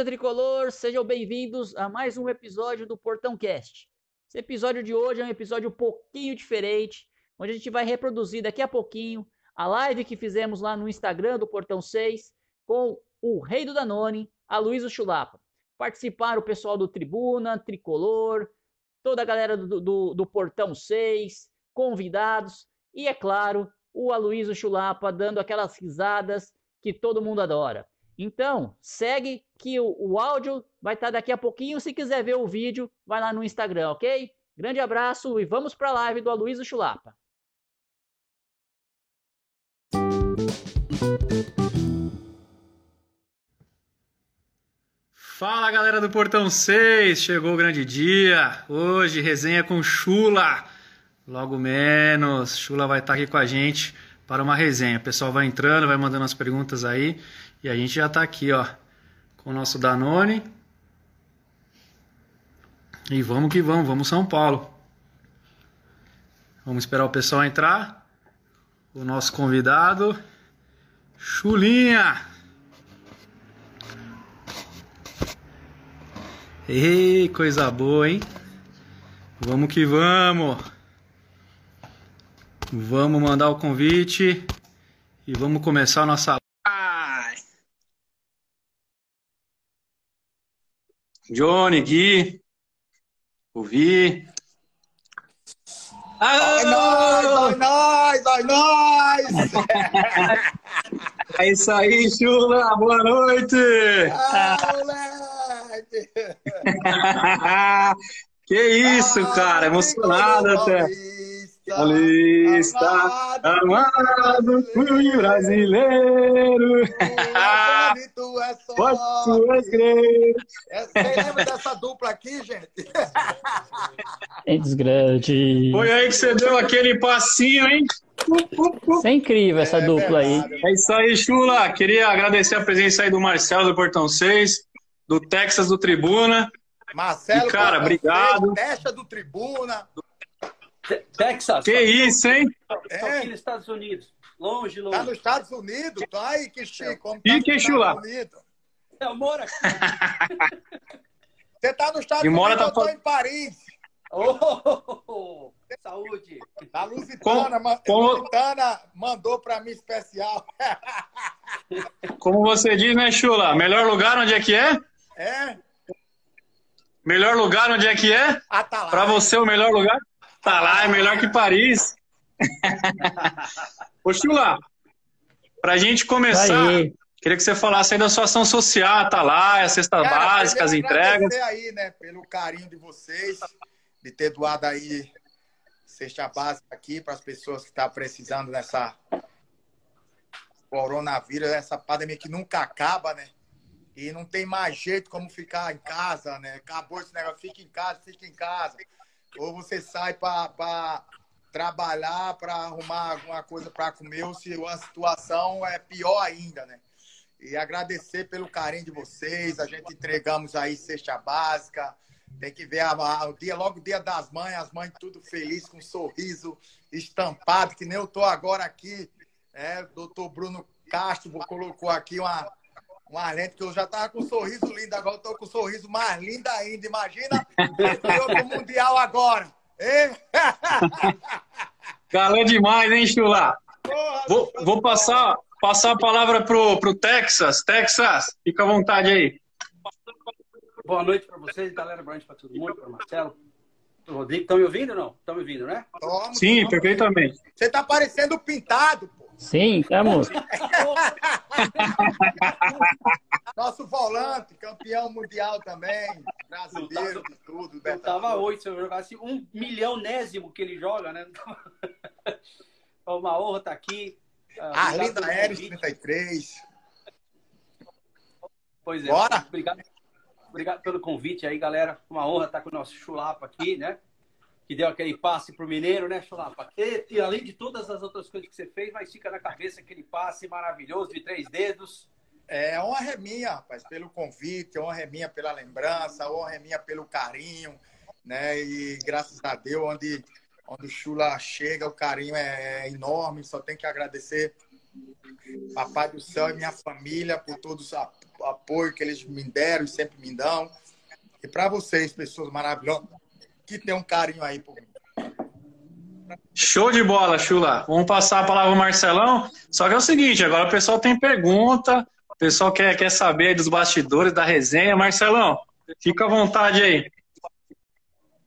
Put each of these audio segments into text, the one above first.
torcida tricolor, sejam bem-vindos a mais um episódio do Portão Cast. Esse episódio de hoje é um episódio um pouquinho diferente, onde a gente vai reproduzir daqui a pouquinho a live que fizemos lá no Instagram do Portão 6 com o Rei do Danone, a Luísa Chulapa. Participaram o pessoal do Tribuna, Tricolor, toda a galera do, do, do Portão 6, convidados e, é claro, o Aloysio Chulapa dando aquelas risadas que todo mundo adora. Então, segue que o, o áudio vai estar daqui a pouquinho. Se quiser ver o vídeo, vai lá no Instagram, ok? Grande abraço e vamos para a live do Aloysio Chulapa. Fala galera do Portão 6, chegou o grande dia. Hoje resenha com Chula. Logo menos, Chula vai estar aqui com a gente para uma resenha. O pessoal vai entrando, vai mandando as perguntas aí e a gente já está aqui, ó, com o nosso Danone. E vamos que vamos, vamos São Paulo. Vamos esperar o pessoal entrar. O nosso convidado, Chulinha. Ei, coisa boa, hein? Vamos que vamos. Vamos mandar o convite e vamos começar a nossa live. Johnny, Gui, o Vi. Vai nós, vai nós, vai nós! É isso aí, Chula, boa noite! Ah, moleque! que isso, cara, emocionado até. Paulista, amado, fui brasileiro. Tu é só. Crer. É, Você lembra dessa dupla aqui, gente? Entes grande. Foi aí que você deu aquele passinho, hein? Isso é incrível essa É dupla aí. É isso aí, Chula. Queria agradecer a presença aí do Marcelo do Portão 6, do Texas do Tribuna. Marcelo, E, cara, Portão obrigado. Testa do Tribuna. Te- Texas. Que isso, hein? Estou É. aqui nos Estados Unidos. Longe, longe. Tá nos Estados Unidos. Tá aí, que chique. Como E tá que chula? Eu moro aqui. Você tá nos Estados E mora Unidos, tá eu tô em Paris. Oh. Saúde. A Lusitana, como- Lusitana mandou pra mim especial. Como você diz, né, Chula? Melhor lugar onde é que é? É? Melhor lugar onde é que é? Ah, tá lá. Pra você, o melhor lugar? Tá lá, é melhor que Paris. Ô, Chula, pra gente começar, Aí. queria que você falasse aí da sua ação social, tá lá, as cestas Cara, básicas, as entregas. agradecer aí, né, pelo carinho de vocês, de ter doado aí cesta básica aqui para as pessoas que estão precisando nessa coronavírus, essa pandemia que nunca acaba, né? E não tem mais jeito como ficar em casa, né? Acabou esse negócio, fica em casa, fica em casa. Ou você sai para trabalhar, para arrumar alguma coisa para comer, ou se a situação é pior ainda, né? E agradecer pelo carinho de vocês. A gente entregamos aí cesta básica. Tem que ver a- a- o dia, logo o dia das mães, as mães tudo feliz, com um sorriso estampado, que nem eu tô agora aqui. É, doutor Bruno Castro colocou aqui uma, uma lente que eu já tava com um sorriso lindo, agora eu tô com um sorriso mais lindo ainda. Imagina do Mundial agora. Hein? Galã demais, hein, Chula? Porra, Vou, vou passar, passar a palavra pro, pro Texas. Texas, fica à vontade aí. Boa noite para vocês, galera. Boa noite para todo mundo, para Marcelo, para Rodrigo. Estão me ouvindo ou não? Estão me ouvindo, né? Toma, Sim, toma. perfeitamente. Você tá parecendo pintado, pô. Sim, estamos. Nosso volante, campeão mundial também, brasileiro de tudo. Eu tava oito, se eu jogasse um milhãonésimo que ele joga, né? É uma honra estar aqui. Ah, Arlinda convite. 33. Pois é. Bora! Obrigado, obrigado pelo convite aí, galera. Uma honra estar com o nosso Chulapa aqui, né? Que deu aquele passe pro Mineiro, né, Chulapa? E, e além de todas as outras coisas que você fez, mas fica na cabeça aquele passe maravilhoso de três dedos. É honra é minha, rapaz, pelo convite, honra é minha pela lembrança, honra é minha pelo carinho, né? E graças a Deus, onde, onde o Chula chega, o carinho é enorme, só tem que agradecer Papai do Céu e minha família por todo o apoio que eles me deram e sempre me dão. E para vocês, pessoas maravilhosas, que tem um carinho aí por mim. Show de bola, Chula. Vamos passar a palavra ao Marcelão. Só que é o seguinte, agora o pessoal tem pergunta, o pessoal quer, quer saber dos bastidores da resenha. Marcelão, fica à vontade aí.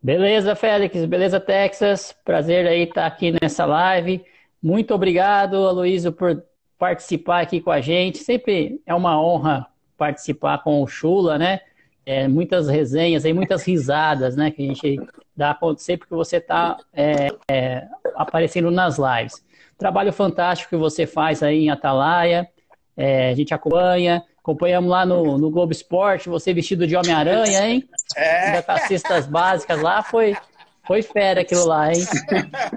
Beleza, Félix. Beleza, Texas. Prazer aí estar aqui nessa live. Muito obrigado, Aloysio, por participar aqui com a gente. Sempre é uma honra participar com o Chula, né? É, muitas resenhas e muitas risadas, né? Que a gente dá acontecer porque você está é, é, aparecendo nas lives. Trabalho fantástico que você faz aí em Atalaia. É, a gente acompanha. Acompanhamos lá no, no Globo Esporte, você vestido de Homem-Aranha, hein? É. Ainda tá cestas básicas lá, foi, foi fera aquilo lá, hein?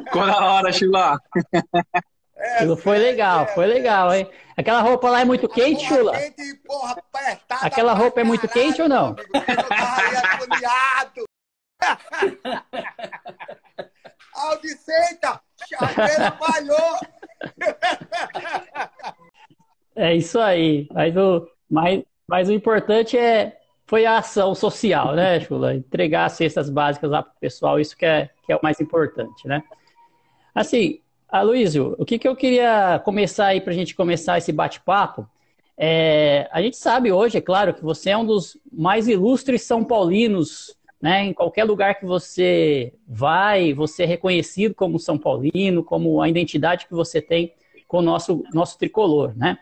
Ficou na hora, Chula. É, aquilo foi legal, é, foi legal, hein? Aquela roupa lá é muito quente, Chula? Quente, porra, Aquela roupa é muito quente ou não? Aldicenta, chaveira falhou. É isso aí. Mas o, mas, mas o importante é foi a ação social, né, Chula? Entregar as cestas básicas lá para o pessoal, isso que é, que é o mais importante, né? Assim, Aloysio, o que, que eu queria começar aí para a gente começar esse bate-papo? É, a gente sabe hoje, é claro, que você é um dos mais ilustres São Paulinos, né? Em qualquer lugar que você vai, você é reconhecido como São Paulino, como a identidade que você tem com o nosso, nosso tricolor, né?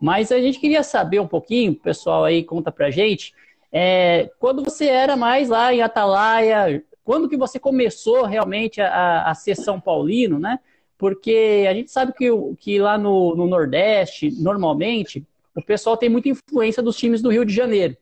Mas a gente queria saber um pouquinho, pessoal aí conta pra gente, é, quando você era mais lá em Atalaia, quando que você começou realmente a, a ser São Paulino, né? Porque a gente sabe que, que lá no, no Nordeste, normalmente, o pessoal tem muita influência dos times do Rio de Janeiro.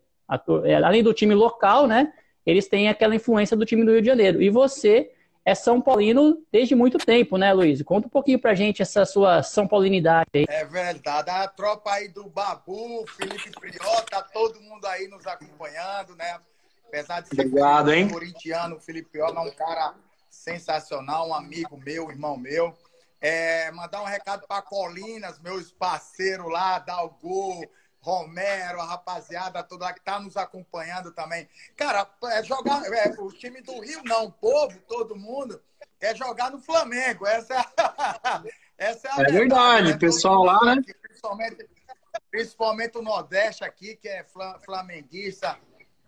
É, além do time local, né? Eles têm aquela influência do time do Rio de Janeiro. E você é São Paulino desde muito tempo, né, Luiz? Conta um pouquinho pra gente essa sua São Paulinidade aí. É verdade. A tropa aí do Babu, Felipe Priota, todo mundo aí nos acompanhando, né? Apesar de ser Obrigado, hein? corintiano, o Felipe Priota é um cara sensacional, um amigo meu, irmão meu. É, mandar um recado para Colinas, meus parceiros lá, Dalgo, Romero, a rapaziada toda lá que tá nos acompanhando também. Cara, é jogar. É, o time do Rio, não, o povo, todo mundo, quer jogar no Flamengo. Essa é a, essa é, a é verdade, né? pessoal lá, né? Aqui, principalmente, principalmente o Nordeste aqui, que é flamenguista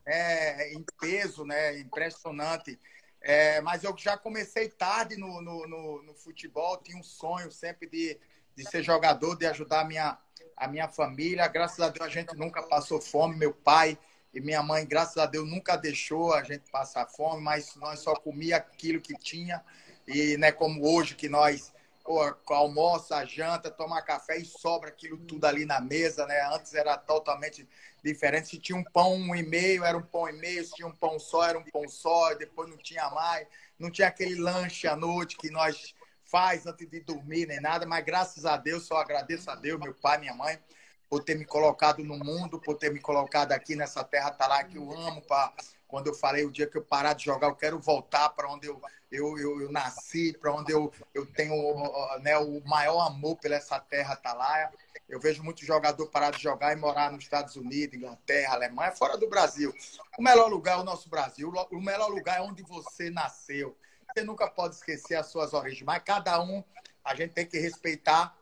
é, em peso, né? Impressionante. É, mas eu já comecei tarde no, no, no, no, futebol, tinha um sonho sempre de, de ser jogador, de ajudar a minha, a minha família. Graças a Deus a gente nunca passou fome. Meu pai e minha mãe, graças a Deus, nunca deixou a gente passar fome, mas nós só comia aquilo que tinha. E é como hoje que nós almoça, janta, toma café e sobra aquilo tudo ali na mesa, né? Antes era totalmente diferente. Se tinha um pão um e meio, era um pão e meio. Se tinha um pão só, era um pão só. Depois não tinha mais. Não tinha aquele lanche à noite que nós faz antes de dormir nem nada, mas graças a Deus, só agradeço a Deus, meu pai, minha mãe, por ter me colocado no mundo, por ter me colocado aqui nessa terra tá lá que eu amo, pra, quando eu falei o dia que eu parar de jogar, eu quero voltar para onde eu, eu, eu, eu nasci, para onde eu, eu tenho né, o maior amor pela essa terra tá lá. Eu vejo muito jogador parar de jogar e morar nos Estados Unidos, Inglaterra, Alemanha, fora do Brasil. O melhor lugar é o nosso Brasil. O melhor lugar é onde você nasceu você nunca pode esquecer as suas origens, mas cada um a gente tem que respeitar,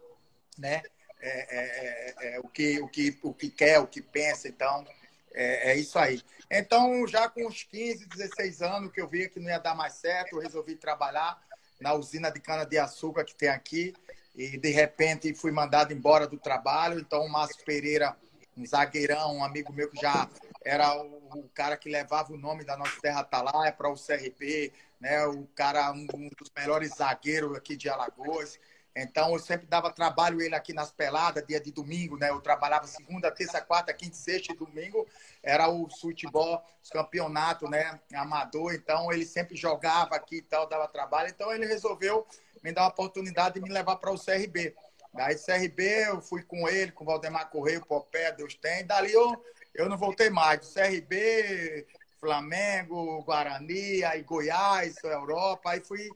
né? É, é, é, é o, que, o, que, o que quer, o que pensa, então é, é, isso aí. Então, já com uns 15, 16 anos que eu vi que não ia dar mais certo, eu resolvi trabalhar na usina de cana-de-açúcar que tem aqui e de repente fui mandado embora do trabalho. Então, o Márcio Pereira, um zagueirão, um amigo meu que já era o, cara que levava o nome da nossa terra Atalaia para o CRP, né? O cara, um dos melhores zagueiros aqui de Alagoas. Então, eu sempre dava trabalho ele aqui nas peladas, dia de domingo, né? Eu trabalhava segunda, terça, quarta, quinta, sexta e domingo. Era o futebol, os campeonatos, né? Amador. Então, ele sempre jogava aqui e tal, dava trabalho. Então, ele resolveu me dar a oportunidade de me levar para o CRB. Daí CRB, eu fui com ele, com o Valdemar Correia, o Popé, Deus tem. Dali eu, eu não voltei mais. CRB, Flamengo, Guarani, aí Goiás, Europa. Aí fui,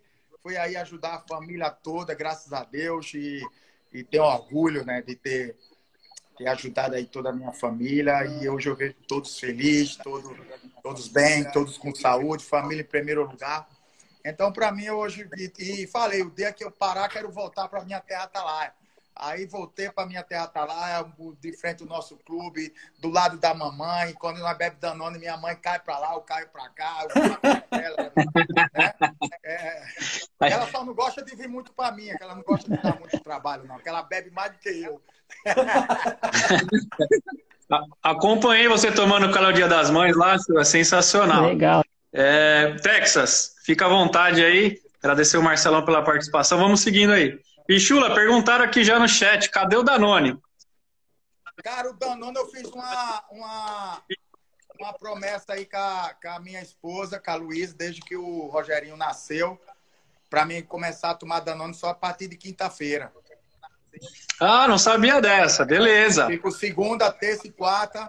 fui aí ajudar a família toda, graças a Deus. E, e tenho orgulho né, de ter, ter ajudado aí toda a minha família. E hoje eu vejo todos felizes, todos, todos bem, todos com saúde, família em primeiro lugar. Então, para mim, hoje, e, e, falei, o dia que eu parar, quero voltar para minha terra Atalaia. Aí voltei para minha terra Atalaia, de frente ao nosso clube, do lado da mamãe. Quando nós bebe Danone, minha mãe cai para lá, eu caio para cá. Eu ela, né? É, ela só não gosta de vir muito para mim, que ela não gosta de dar muito trabalho, não, que ela bebe mais do que eu. Acompanhei você tomando o calor Dia das Mães lá, é sensacional. Legal. É, Texas, fica à vontade aí. Agradecer o Marcelão pela participação. Vamos seguindo aí. Pichula, perguntaram aqui já no chat, cadê o Danone? Cara, o Danone eu fiz uma, uma, uma promessa aí com a, com a minha esposa, com a Luísa, desde que o Rogerinho nasceu, para mim começar a tomar Danone só a partir de quinta-feira. Ah, não sabia dessa, beleza. Fico segunda, terça e quarta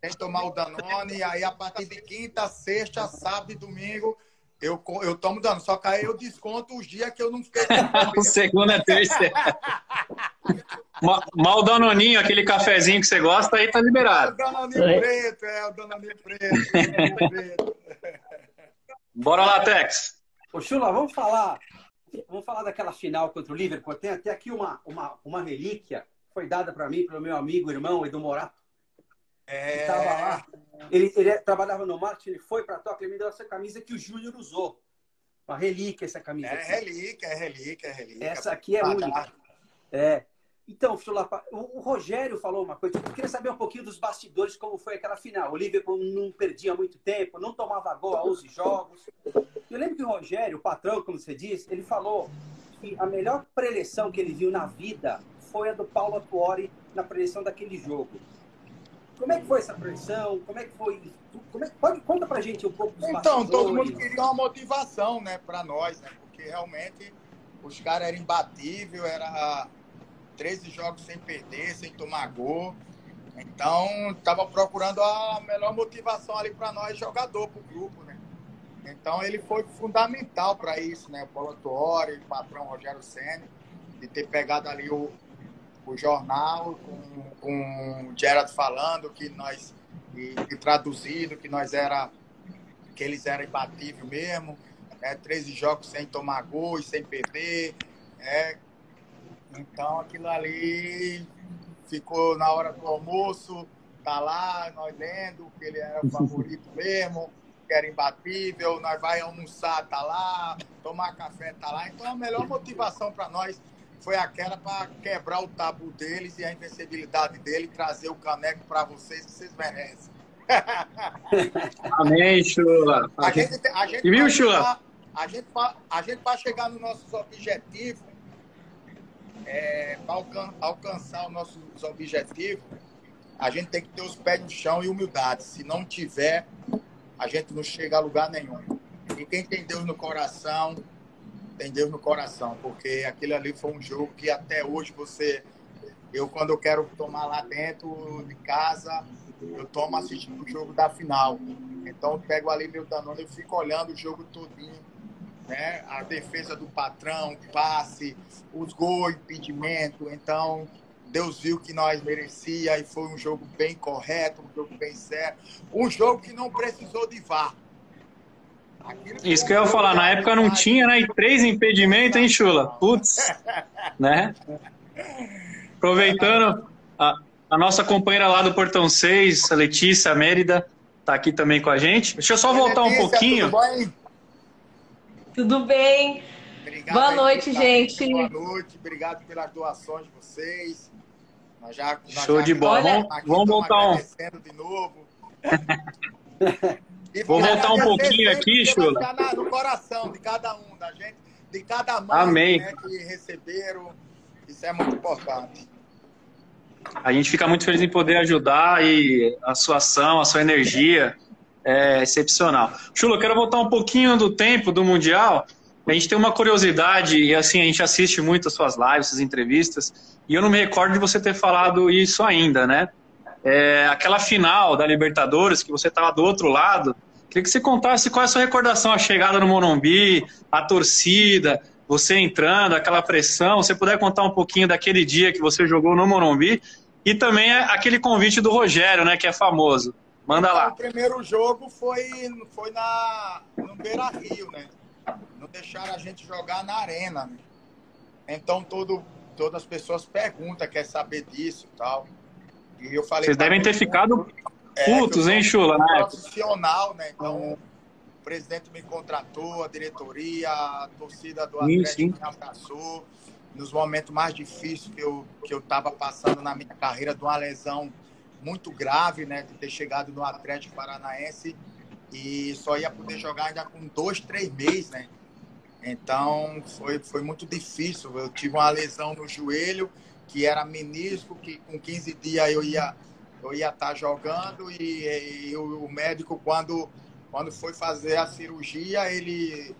sem tomar o Danone, aí a partir de quinta, sexta, sábado e domingo eu, eu tomo Danone. Só que aí eu desconto os dias que eu não fiquei. Segunda, terça. Mal Danoninho, aquele cafezinho que você gosta, aí tá liberado. O Danoninho é. preto, é, o Danoninho preto. Danoninho preto. Bora lá, Tex. Ô, Chula, vamos falar. Vamos falar daquela final contra o Liverpool. Tem até aqui uma, uma, uma relíquia, foi dada para mim pelo meu amigo, irmão Edu Morato. É... Ele tava lá. Ele, ele trabalhava no marketing, ele foi para a Toca, ele me deu essa camisa que o Júnior usou. Uma relíquia essa camisa. É relíquia, é relíquia, é relíquia. Essa aqui é única. É. Então, o, o Rogério falou uma coisa. Eu queria saber um pouquinho dos bastidores, como foi aquela final. O Liverpool não perdia muito tempo, não tomava gol a 11 jogos. Eu lembro que o Rogério, o patrão, como você disse, ele falou que a melhor preleção que ele viu na vida foi a do Paulo Atuori na preleção daquele jogo. Como é que foi essa pressão? Como é que foi? Como é, pode, conta pra gente um pouco dos Então, todo mundo queria uma motivação, né, pra nós, né? Porque realmente os caras eram imbatíveis, era 13 jogos sem perder, sem tomar gol. Então, tava procurando a melhor motivação ali para nós, jogador, pro grupo, né? Então, ele foi fundamental para isso, né? O Paulo Tuori, o patrão Rogério Senna, de ter pegado ali o, o jornal com, com o Gerard falando que nós e, e, traduzido que nós era que eles eram imbatíveis mesmo, né? 13 jogos sem tomar gol e sem perder, né? Então aquilo ali ficou na hora do almoço, tá lá, nós lendo que ele era o favorito mesmo, que era imbatível, nós vai almoçar, tá lá, tomar café, tá lá. Então a melhor motivação para nós foi aquela para quebrar o tabu deles e a invencibilidade dele, trazer o caneco para vocês que vocês merecem. Amém, Chula. A gente, a gente e viu, Chula? A gente, a gente para chegar nos nossos objetivos, é, para alcan alcançar os nossos objetivos, a gente tem que ter os pés no chão e humildade. Se não tiver, a gente não chega a lugar nenhum. E quem tem Deus no coração, tem Deus no coração, porque aquele ali foi um jogo que até hoje você. Eu, quando eu quero tomar lá dentro de casa, eu tomo assistindo o jogo da final. Então, eu pego ali meu Danone e fico olhando o jogo todinho. Né? A defesa do patrão, passe, os gols, impedimento. Então, Deus viu que nós merecia e foi um jogo bem correto, um jogo bem certo. Um jogo que não precisou de VAR. Isso que eu ia falar, na época não tinha, né? E três impedimentos, hein, Chula? Putz, né? Aproveitando, a, a, nossa companheira lá do Portão 6, a Letícia Mérida, tá aqui também com a gente. Deixa eu só voltar um pouquinho. Tudo, bem? Obrigado Boa noite, gente. Boa noite, obrigado pelas doações de vocês. Nós já, nós Show já de bola. Vamos, vamos voltar um. De novo. Vou voltar um pouquinho aqui, Chula. No coração de cada um, da gente, de cada mãe Amém. Né, que receberam. Isso é muito importante. A gente fica muito feliz em poder ajudar e a sua ação, a sua energia é excepcional. Chula, eu quero voltar um pouquinho do tempo do Mundial. A gente tem uma curiosidade, e assim, a gente assiste muito as suas lives, as entrevistas, e eu não me recordo de você ter falado isso ainda, né? É, aquela final da Libertadores, que você estava do outro lado, queria que você contasse qual é a sua recordação, a chegada no Morumbi, a torcida, você entrando, aquela pressão, você puder contar um pouquinho daquele dia que você jogou no Morumbi, e também aquele convite do Rogério, né, que é famoso. Manda lá. O primeiro jogo foi, foi na, no Beira Rio, né? Não deixaram a gente jogar na arena. Né? Então todo, todas as pessoas perguntam, quer saber disso e tal. E eu falei. Vocês devem ter ficado putos, hein, Chula? Um profissional, né? Então o presidente me contratou, a diretoria, a torcida do Atlético me abraçou. Nos momentos mais difíceis que eu, que eu tava passando na minha carreira, de uma lesão muito grave, né? De ter chegado no Atlético Paranaense e só ia poder jogar ainda com dois, três meses, né? Então foi, foi muito difícil. Eu tive uma lesão no joelho, que era menisco, que com 15 dias eu ia eu ia estar tá jogando e, e o, o médico quando quando foi fazer a cirurgia ele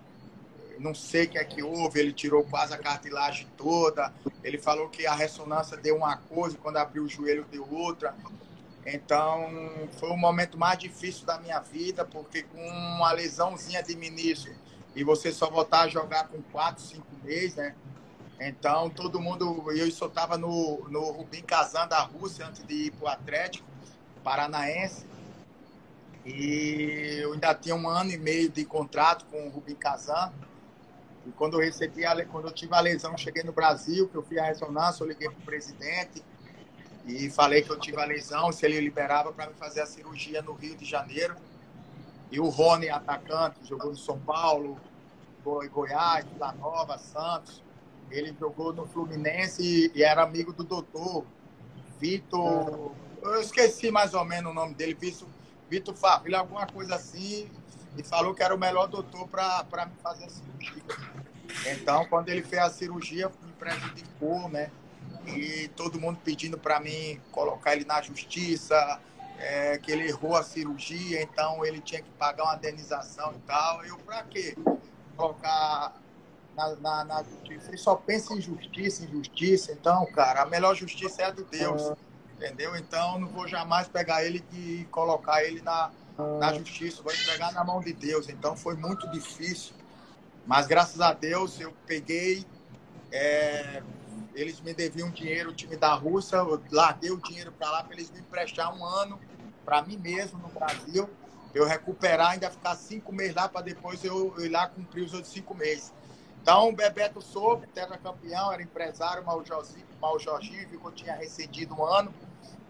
não sei o que é que houve, ele tirou quase a cartilagem toda. Ele falou que a ressonância deu uma coisa, quando abriu o joelho deu outra. Então, foi o momento mais difícil da minha vida, porque com uma lesãozinha de menisco e você só voltar a jogar com 4, 5 meses, né? Então, todo mundo. Eu só estava no, no Rubim Kazan da Rússia antes de ir para o Atlético Paranaense. E eu ainda tinha um ano e meio de contrato com o Rubim Kazan. E quando eu recebi a, quando eu tive a lesão, cheguei no Brasil, que eu fui a ressonância, eu liguei para o presidente e falei que eu tive a lesão, se ele liberava para me fazer a cirurgia no Rio de Janeiro. E o Rony, atacante, jogou no São Paulo, Goiás, Vila Nova, Santos. Ele jogou no Fluminense e era amigo do doutor Vitor. Eu esqueci mais ou menos o nome dele, Vitor, Vitor Favila, alguma coisa assim. E falou que era o melhor doutor para me fazer a cirurgia. Então, quando ele fez a cirurgia, me prejudicou, né? e todo mundo pedindo para mim colocar ele na justiça, é, que ele errou a cirurgia, então ele tinha que pagar uma indenização e tal. Eu, para quê? Colocar na, na, na, justiça. Ele só pensa em justiça, em justiça. Então, cara, a melhor justiça é a de Deus, entendeu? Então, não vou jamais pegar ele e colocar ele na, na justiça, vou entregar na mão de Deus. Então, foi muito difícil. Mas, graças a Deus, eu peguei, é, eles me deviam dinheiro, o time da Rússia, eu larguei o dinheiro para lá para eles me emprestar um ano para mim mesmo no Brasil, eu recuperar, ainda ficar cinco meses lá para depois eu ir lá cumprir os outros cinco meses. Então, o Bebeto soube, campeão, era empresário, mal mal Jorginho viu que eu tinha recedido um ano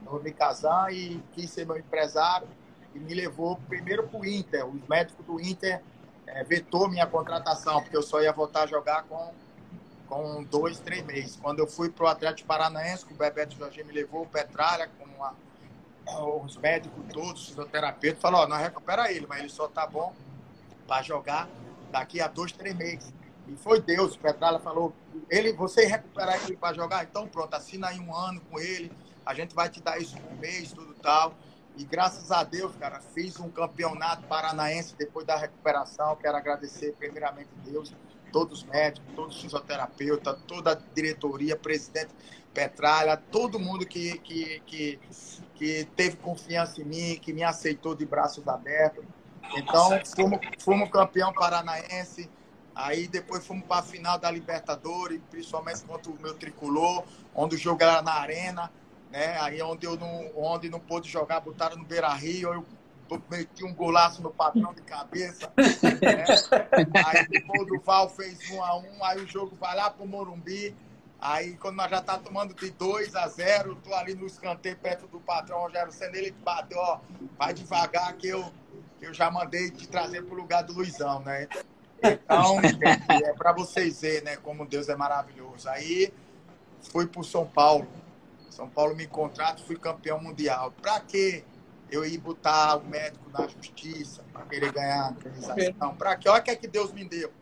no Micazan e quis ser meu empresário e me levou primeiro para o Inter. Os médicos do Inter é, vetou minha contratação, porque eu só ia voltar a jogar com com dois, três meses. Quando eu fui para o Atlético Paranaense, que o Bebeto Jorginho me levou, o Petralha, com uma, os médicos todos, os fisioterapeutas, falou, ó, nós recupera ele, mas ele só tá bom para jogar daqui a dois, três meses. E foi Deus, o Petralha falou, ele, você recuperar ele para jogar, então pronto, assina aí um ano com ele, a gente vai te dar isso por mês, tudo tal. E graças a Deus, cara, fiz um campeonato paranaense depois da recuperação. Quero agradecer primeiramente a Deus todos os médicos, todos os fisioterapeutas, toda a diretoria, presidente Petralha, todo mundo que, que, que, que teve confiança em mim, que me aceitou de braços abertos. Então, fomos, fomos campeão paranaense, aí depois fomos para a final da Libertadores, principalmente contra o meu tricolor, onde o jogo era na arena, né? Aí onde eu não, onde não pôde jogar, botaram no Beira Rio, eu meti um golaço no patrão de cabeça. Né? Aí depois o Val fez um a um, aí o jogo vai lá pro Morumbi. Aí quando nós já tá tomando de 2 a 0, tô ali no escanteio perto do patrão Rogério Senna, ele bateu, ó, vai devagar que eu, que eu já mandei te trazer pro lugar do Luizão, né? Então, é para vocês verem, né, como Deus é maravilhoso. Aí fui pro São Paulo. São Paulo me contrata, fui campeão mundial. Pra quê? eu ir botar o médico na justiça para querer ganhar a indenização. Para que? Olha o que é que Deus me deu.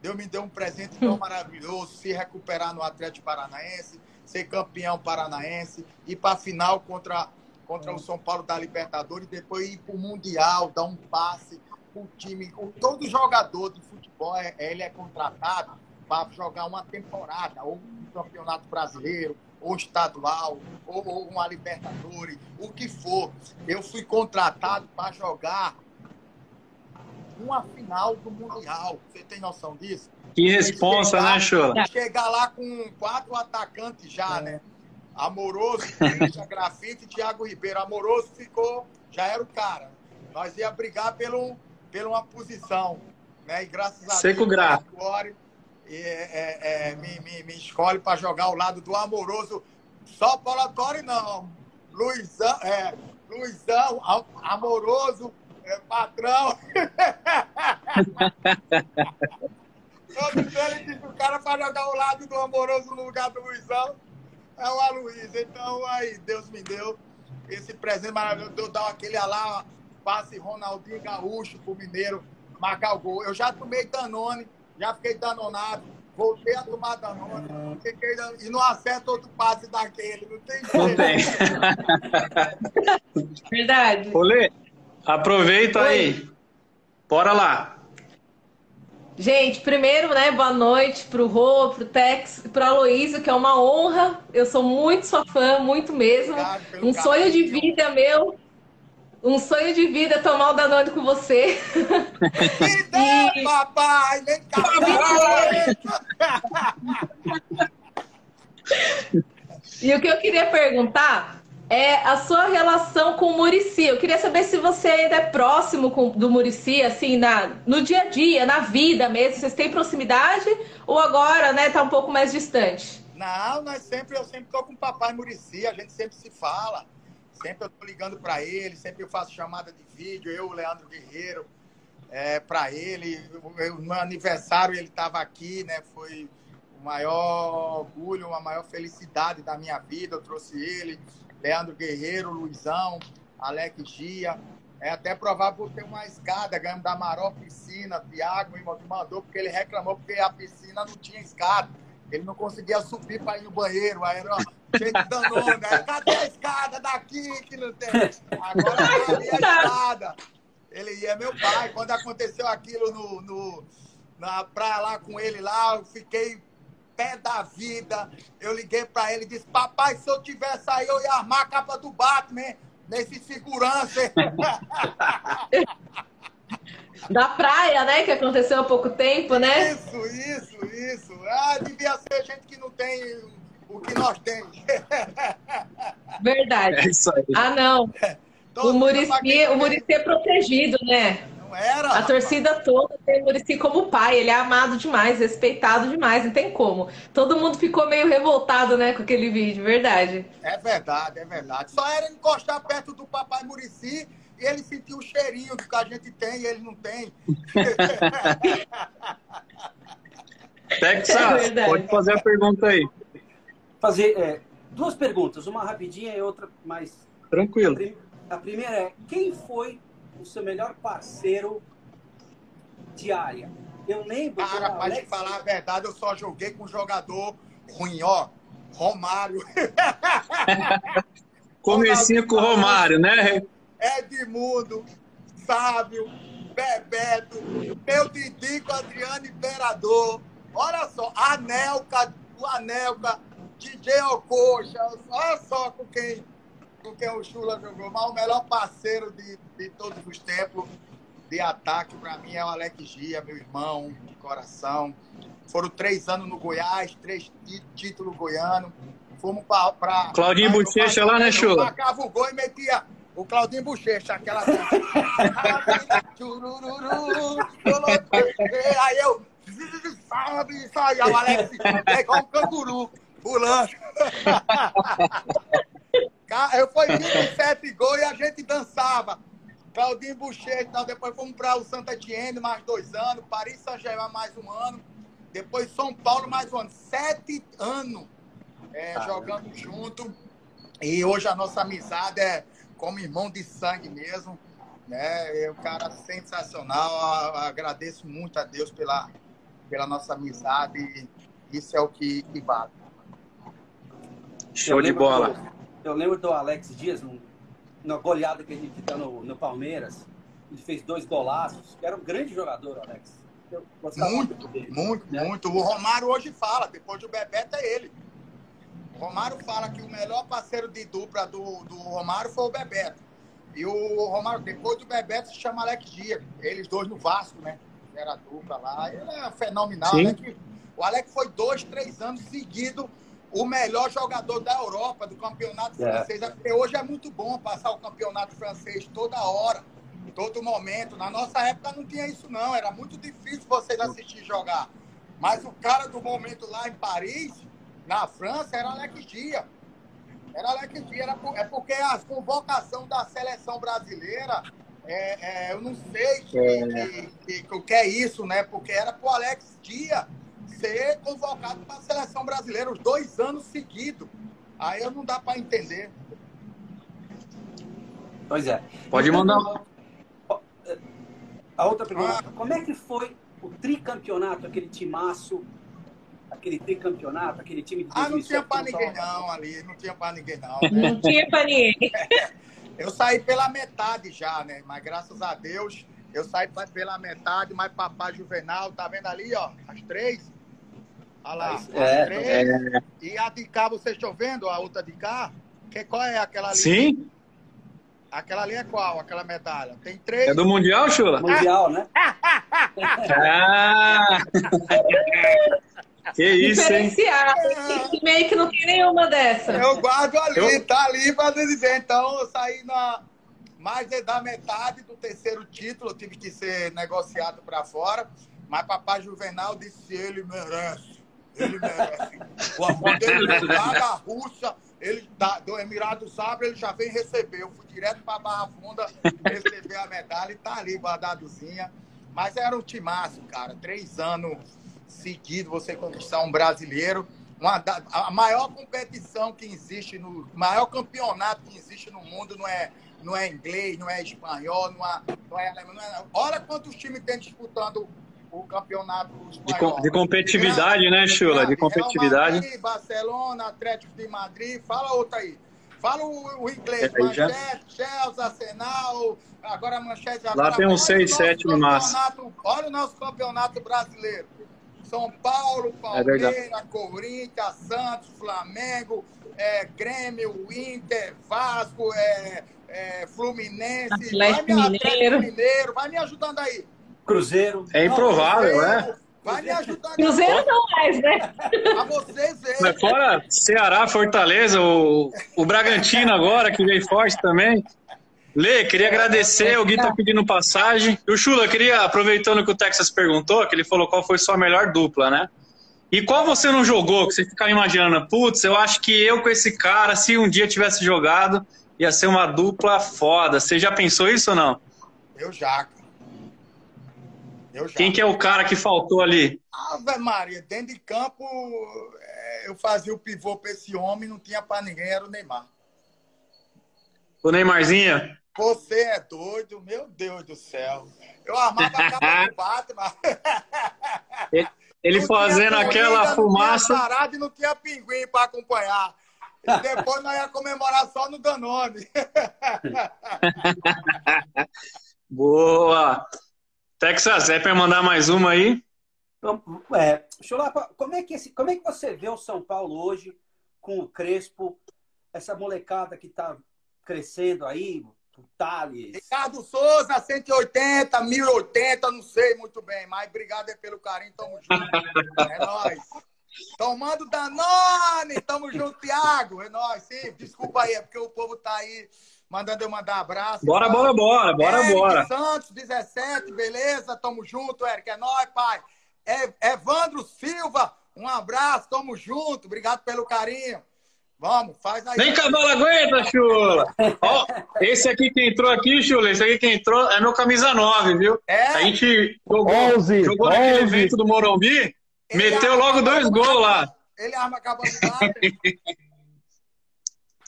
Deus me deu um presente tão maravilhoso, se recuperar no Atlético Paranaense, ser campeão paranaense, ir para a final contra, contra o São Paulo da Libertadores, depois ir para o Mundial, dar um passe o time, o, todo jogador de futebol, é, ele é contratado para jogar uma temporada, ou um campeonato brasileiro, ou estadual, ou, ou uma Libertadores, o que for. Eu fui contratado para jogar uma final do Mundial. Você tem noção disso? Que responsa, chegar, né, Chula? Chegar lá com quatro atacantes já, né? Amoroso, Christian Grafite e Thiago Ribeiro. Amoroso ficou, já era o cara. Nós ia brigar pelo, pela uma posição. Né? E graças a Seco Deus, grato. É, é, é, me, me, me, escolhe para jogar ao lado do Amoroso. Só Polatório não. Luizão, é, Luizão, Amoroso, é, patrão. Todos eles dizem o cara para jogar ao lado do Amoroso no lugar do Luizão é o Aloysio. Então, aí, Deus me deu esse presente maravilhoso. Eu dar aquele lá, passe Ronaldinho Gaúcho pro Mineiro marcar o gol. Eu já tomei Danone, já fiquei danonado. Voltei a tomar Danone. Fiquei, e não acerto outro passe daquele. Não tem jeito. Não tem. Verdade. Olê, aproveita Oi. aí. Bora lá. Gente, primeiro, né, boa noite pro Rô, pro Tex, pro Aloysio, que é uma honra. Eu sou muito sua fã, muito mesmo. Um sonho de vida meu. Um sonho de vida tomar o Danone com você. Me dê, papai! Vem cá! e o que eu queria perguntar é a sua relação com o Murici. Eu queria saber se você ainda é próximo com, do Murici, assim, na, no dia a dia, na vida mesmo. Vocês têm proximidade ou agora, né, tá um pouco mais distante? Não, nós sempre, eu sempre tô com o papai Murici, a gente sempre se fala. Sempre eu tô ligando para ele, sempre eu faço chamada de vídeo, eu, o Leandro Guerreiro, é, para ele. Eu, no aniversário ele estava aqui, né? Foi o maior orgulho, a maior felicidade da minha vida. Eu trouxe ele. Leandro Guerreiro, Luizão, Alex Gia. É até provável ter uma escada, ganhamos da Maró Piscina, Tiago me mandou, porque ele reclamou porque a piscina não tinha escada. Ele não conseguia subir para ir no banheiro. Aí era cheio de danone. Né? Cadê a escada daqui que não tem? Agora tá ali a escada. Ele ia, meu pai. Quando aconteceu aquilo no, no, na praia lá com ele lá, eu fiquei pé da vida. Eu liguei para ele e disse: Papai, se eu tivesse aí, eu ia armar a capa do Batman nesse segurança. da praia, né? Que aconteceu há pouco tempo, né? Isso, isso, isso. Ah, devia ser gente que não tem o que nós temos. Verdade. É isso aí. Ah, não. o Murici, o Murici é protegido, né? era. A torcida toda tem o Murici como pai. Ele é amado demais, respeitado demais, não tem como. Todo mundo ficou meio revoltado, né, com aquele vídeo, verdade. É verdade, é verdade. Só era encostar perto do papai Murici ele sentiu o cheirinho do que a gente tem e ele não tem. Texas, é pode fazer a pergunta aí. Fazer é, duas perguntas, uma rapidinha e outra mais. Tranquilo. A primeira é: quem foi o seu melhor parceiro de área? Eu lembro. Cara, para Alex... te falar a verdade, eu só joguei com um jogador ruim, ó. Romário. Comecinho com o Romário, né? Edmundo, Sábio, Bebeto, meu Didico, Adriano Imperador. Olha só, Anelca, o Anelca, DJ Ocoxa. Olha só com quem com quem o Chula jogou, mas o melhor parceiro de, de todos os tempos de ataque para mim é o Alex Gia, meu irmão de coração. Foram três anos no Goiás, três títulos goiano. Fomos para. Claudinho Bochecha lá, né, Chula? Marcava o gol e metia o Claudinho Bochecha, aquela. Aí eu. Sabe, saia, o Alex, é igual um canguru, pulando. Eu fui 27 gols e a gente dançava. Claudinho Boucher, então depois fomos para o Santa Etienne mais dois anos, Paris Saint-Germain mais um ano, depois São Paulo mais um ano. Sete anos é, jogando junto. E hoje a nossa amizade é como irmão de sangue mesmo. Né? É um cara sensacional. Agradeço muito a Deus pela, pela nossa amizade. Isso é o que, que vale. Show de bola. Eu lembro do Alex Dias, no, na goleada que a gente deu no, no Palmeiras. ele fez dois golaços. Era um grande jogador, Alex. Eu muito, dele, muito, né? muito. O Romário hoje fala, depois do Bebeto é ele. Romário fala que o melhor parceiro de dupla do, do Romário foi o Bebeto. E o Romário, depois do Bebeto, se chama Alex Dias. Eles dois no Vasco, né? Era dupla lá. Ele é fenomenal, Sim. né? Que o Alex foi dois, três anos seguido o melhor jogador da Europa, do campeonato é. francês. Porque hoje é muito bom passar o campeonato francês toda hora, todo momento. Na nossa época não tinha isso, não. Era muito difícil vocês assistir jogar. Mas o cara do momento lá em Paris, na França, era Alex Dia. Era Alex Dia. Era por, é porque a convocação da seleção brasileira, é, é, eu não sei o é. que, que, que, que, é isso, né? Porque era pro Alex Dia ser convocado para a seleção brasileira os dois anos seguidos. Aí não dá para entender. Pois é. Pode mandar. A outra pergunta: ah. como é que foi o tricampeonato, aquele timaço, aquele tricampeonato, aquele time de Ah, não tinha para ninguém não ali, não tinha para ninguém não. Né? Não tinha para ninguém. Eu saí pela metade já, né? Mas graças a Deus eu saí pela metade, mas papai Juvenal, tá vendo ali, ó, as três? Olha lá, é, três. É... E a de cá, vocês estão vendo a outra de cá? Que, qual é aquela ali? Sim. Aquela ali é qual, aquela medalha? Tem três. É do Mundial, Chula? Mundial, né? ah! que isso, hein? É. Meio que não tem nenhuma dessa. Eu guardo ali, eu... tá ali pra dizer. Então, eu saí na mais da metade do terceiro título, eu tive que ser negociado para fora. Mas papai Juvenal disse: ele merece. Ele merece. O amor dele lá da Rússia, ele da, do Emirado Sabre, ele já vem receber. Eu fui direto para Barra Funda receber a medalha e tá ali guardadozinha. Mas era um timaço, cara. Três anos seguidos você conquistar um brasileiro. Uma, a maior competição que existe, no maior campeonato que existe no mundo não é, não é inglês, não é espanhol, não é, não é alemão. Não é, olha quantos times tem disputando o campeonato espanhol. De, de competitividade, né, Chula? De competitividade. Madrid, Barcelona, Atlético de Madrid, fala outra aí. Fala o, o inglês, é, Manchester, Chelsea, Arsenal, agora Manchester. Agora, Lá tem uns 6, 7 no máximo. Olha o nosso campeonato brasileiro. São Paulo, é Palmeiras, é Corinthians, Santos, Flamengo, é, Grêmio, Inter, Vasco, é, é, Fluminense, Atlético vai me, Mineiro. Mineiro, vai me ajudando aí. Cruzeiro. É improvável, não, né? Vai me ajudar. Cruzeiro não mais, né? Pra vocês verem. Mas fora Ceará, Fortaleza, o, o Bragantino agora, que veio forte também. Lê, queria agradecer, o Gui tá pedindo passagem. E o Chula, queria, aproveitando que o Texas perguntou, que ele falou qual foi sua melhor dupla, né? E qual você não jogou, que você ficava imaginando, putz, eu acho que eu com esse cara, se um dia tivesse jogado, ia ser uma dupla foda. Você já pensou isso ou não? Eu já, quem que é o cara que faltou ali? Ave Maria, dentro de campo, é, eu fazia o pivô para esse homem, não tinha para ninguém, era o Neymar. O Neymarzinho? Você é doido, meu Deus do céu. Eu armava a capa do Batman. Ele, ele fazendo aquela fumaça. Não tinha parado e não tinha pinguim para acompanhar. E depois nós ia comemorar só no Danone. Boa! Texas, é para mandar mais uma aí? É, Chulapa, como é, que esse, como é que você vê o São Paulo hoje com o Crespo, essa molecada que está crescendo aí, o Thales? Ricardo Souza, 180, 1080, não sei muito bem, mas obrigado aí pelo carinho, tamo junto. é nóis. Tomando Danone, tamo junto, Thiago, é nóis, sim, desculpa aí, é porque o povo tá aí mandando eu mandar abraço. Bora, tá? bora, bora, bora, Eric bora. Santos, 17, beleza? Tamo junto, Eric. É nóis, pai. É, Evandro Silva, um abraço, tamo junto. Obrigado pelo carinho. Vamos, faz aí. Nem cavalo aguenta, Chula. Ó, esse aqui que entrou aqui, Chula, esse aqui que entrou é meu camisa 9, viu? É? A gente jogou, 11, jogou 11. naquele evento do Morumbi, ele meteu logo dois gols lá. Ele arma acabando de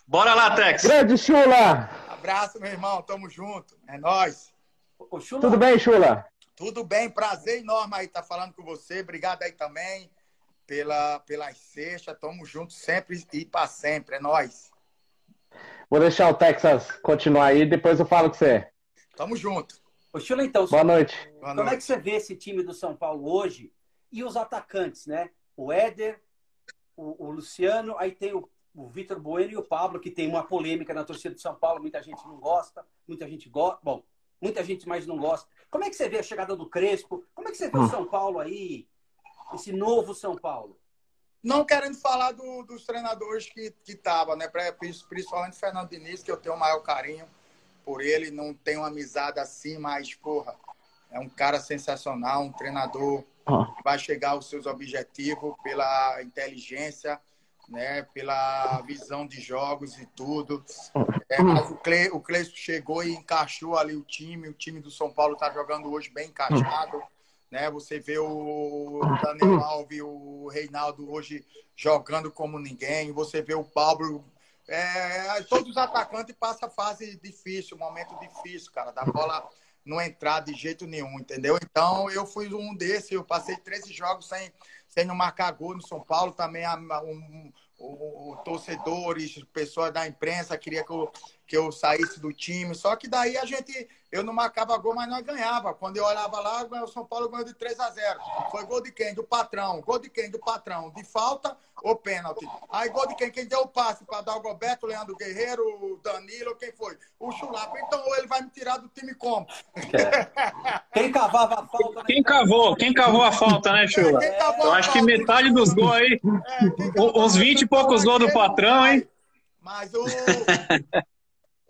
Bora lá, Tex. Grande Chula. Abraço, meu irmão. Tamo junto. É nóis. Ô, Chula. Tudo bem, Chula? Tudo bem. Prazer enorme aí estar tá falando com você. Obrigado aí também pela, pelas sextas. Tamo junto sempre e para sempre. É nóis. Vou deixar o Texas continuar aí, depois eu falo com você. Tamo junto. Ô, Chula, então, Boa noite. Como é que você vê esse time do São Paulo hoje e os atacantes, né? O Éder, o, o Luciano, aí tem o, o Vitor Bueno e o Pablo, que tem uma polêmica na torcida do São Paulo, muita gente não gosta, muita gente gosta, bom, muita gente mais não gosta. Como é que você vê a chegada do Crespo? Como é que você vê o hum. São Paulo aí, esse novo São Paulo? Não querendo falar do, dos treinadores que estavam, né? Principalmente o Fernando Diniz, que eu tenho o maior carinho por ele, não tenho uma amizade assim, mas, porra, é um cara sensacional, um treinador que vai chegar aos seus objetivos pela inteligência, né, pela visão de jogos e tudo. É, mas o, Cle, o chegou e encaixou ali o time. O time do São Paulo está jogando hoje bem encaixado. Né? Você vê o Daniel Alves, o Reinaldo hoje jogando como ninguém. Você vê o Pablo. É, todos os atacantes passam fase difícil, momento difícil, cara, da bola não entrar de jeito nenhum, entendeu? Então eu fui um desses, eu passei 13 jogos sem, sem não marcar gol no São Paulo, também um, o, torcedores, pessoas da imprensa queria que eu, que eu saísse do time. Só que daí a gente, eu não marcava gol, mas nós ganhava. Quando eu olhava lá, o São Paulo ganhou de 3 a 0. Foi gol de quem? Do patrão. Gol de quem? Do patrão. De falta ou pênalti? Aí gol de quem? Quem deu o passe para dar o Roberto, Leandro Guerreiro, o Danilo, quem foi? O Chulapa. Então ele vai me tirar do time como? É. Quem cavava a falta? Né? Quem cavou? Quem cavou a falta, né, Chula? É, eu acho que metade dos gols aí, é, uns 20 e poucos gols do patrão, hein? Mas o,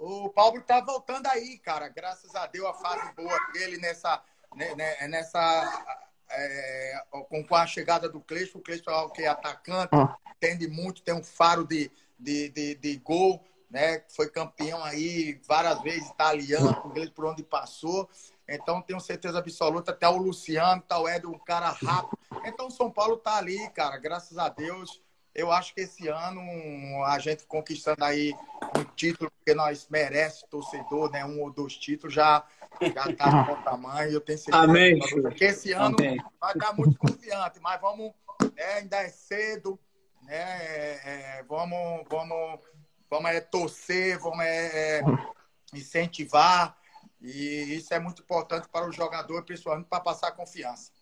o Paulo tá voltando aí, cara. Graças a Deus, a fase boa dele nessa. Né, né, nessa é, com, a chegada do Cleiton, o Cleiton é o que é atacante, entende muito, tem um faro de, de, de, de gol, né? Foi campeão aí várias vezes, italiano, por onde passou. Então, tenho certeza absoluta, até o Luciano, tá o Ed, um cara rápido. Então, o São Paulo tá ali, cara, graças a Deus eu acho que esse ano a gente conquistando aí um título, porque nós merece torcedor, né? Um ou dois títulos já já tá no bom tamanho. Eu tenho certeza Amém. que esse ano Amém. vai estar muito confiante, mas vamos, né, ainda é cedo, né? É, é, vamos, vamos, vamos é, torcer, vamos é, é, incentivar. E isso é muito importante para o jogador, principalmente para passar confiança.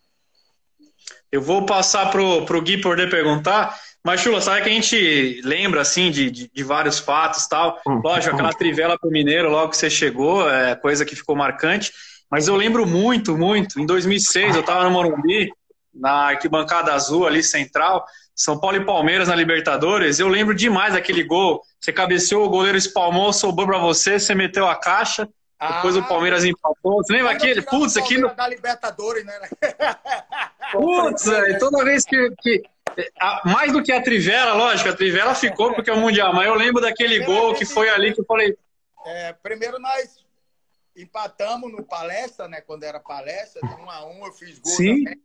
Eu vou passar pro, pro Gui poder perguntar, mas Chula, sabe que a gente lembra assim de, de, de vários fatos tal. Hum, Lógico, aquela hum. trivela pro Mineiro logo que você chegou, é coisa que ficou marcante. Mas eu lembro muito, muito. Em 2006 eu estava no Morumbi, na arquibancada azul ali central, São Paulo e Palmeiras na Libertadores. Eu lembro demais daquele gol. Você cabeceou, o goleiro espalmou, sobrou para você, você meteu a caixa. Depois ah, o Palmeiras empatou. Você lembra aquele? Putz, aqui no. Da Libertadores, né? Putz, é, toda vez que, que. Mais do que a Trivela, lógico, a Trivela ficou porque é o Mundial, mas eu lembro daquele gol que foi ali que eu falei. É, primeiro nós empatamos no palestra, né? Quando era palestra, de um a um, eu fiz gol Sim. também.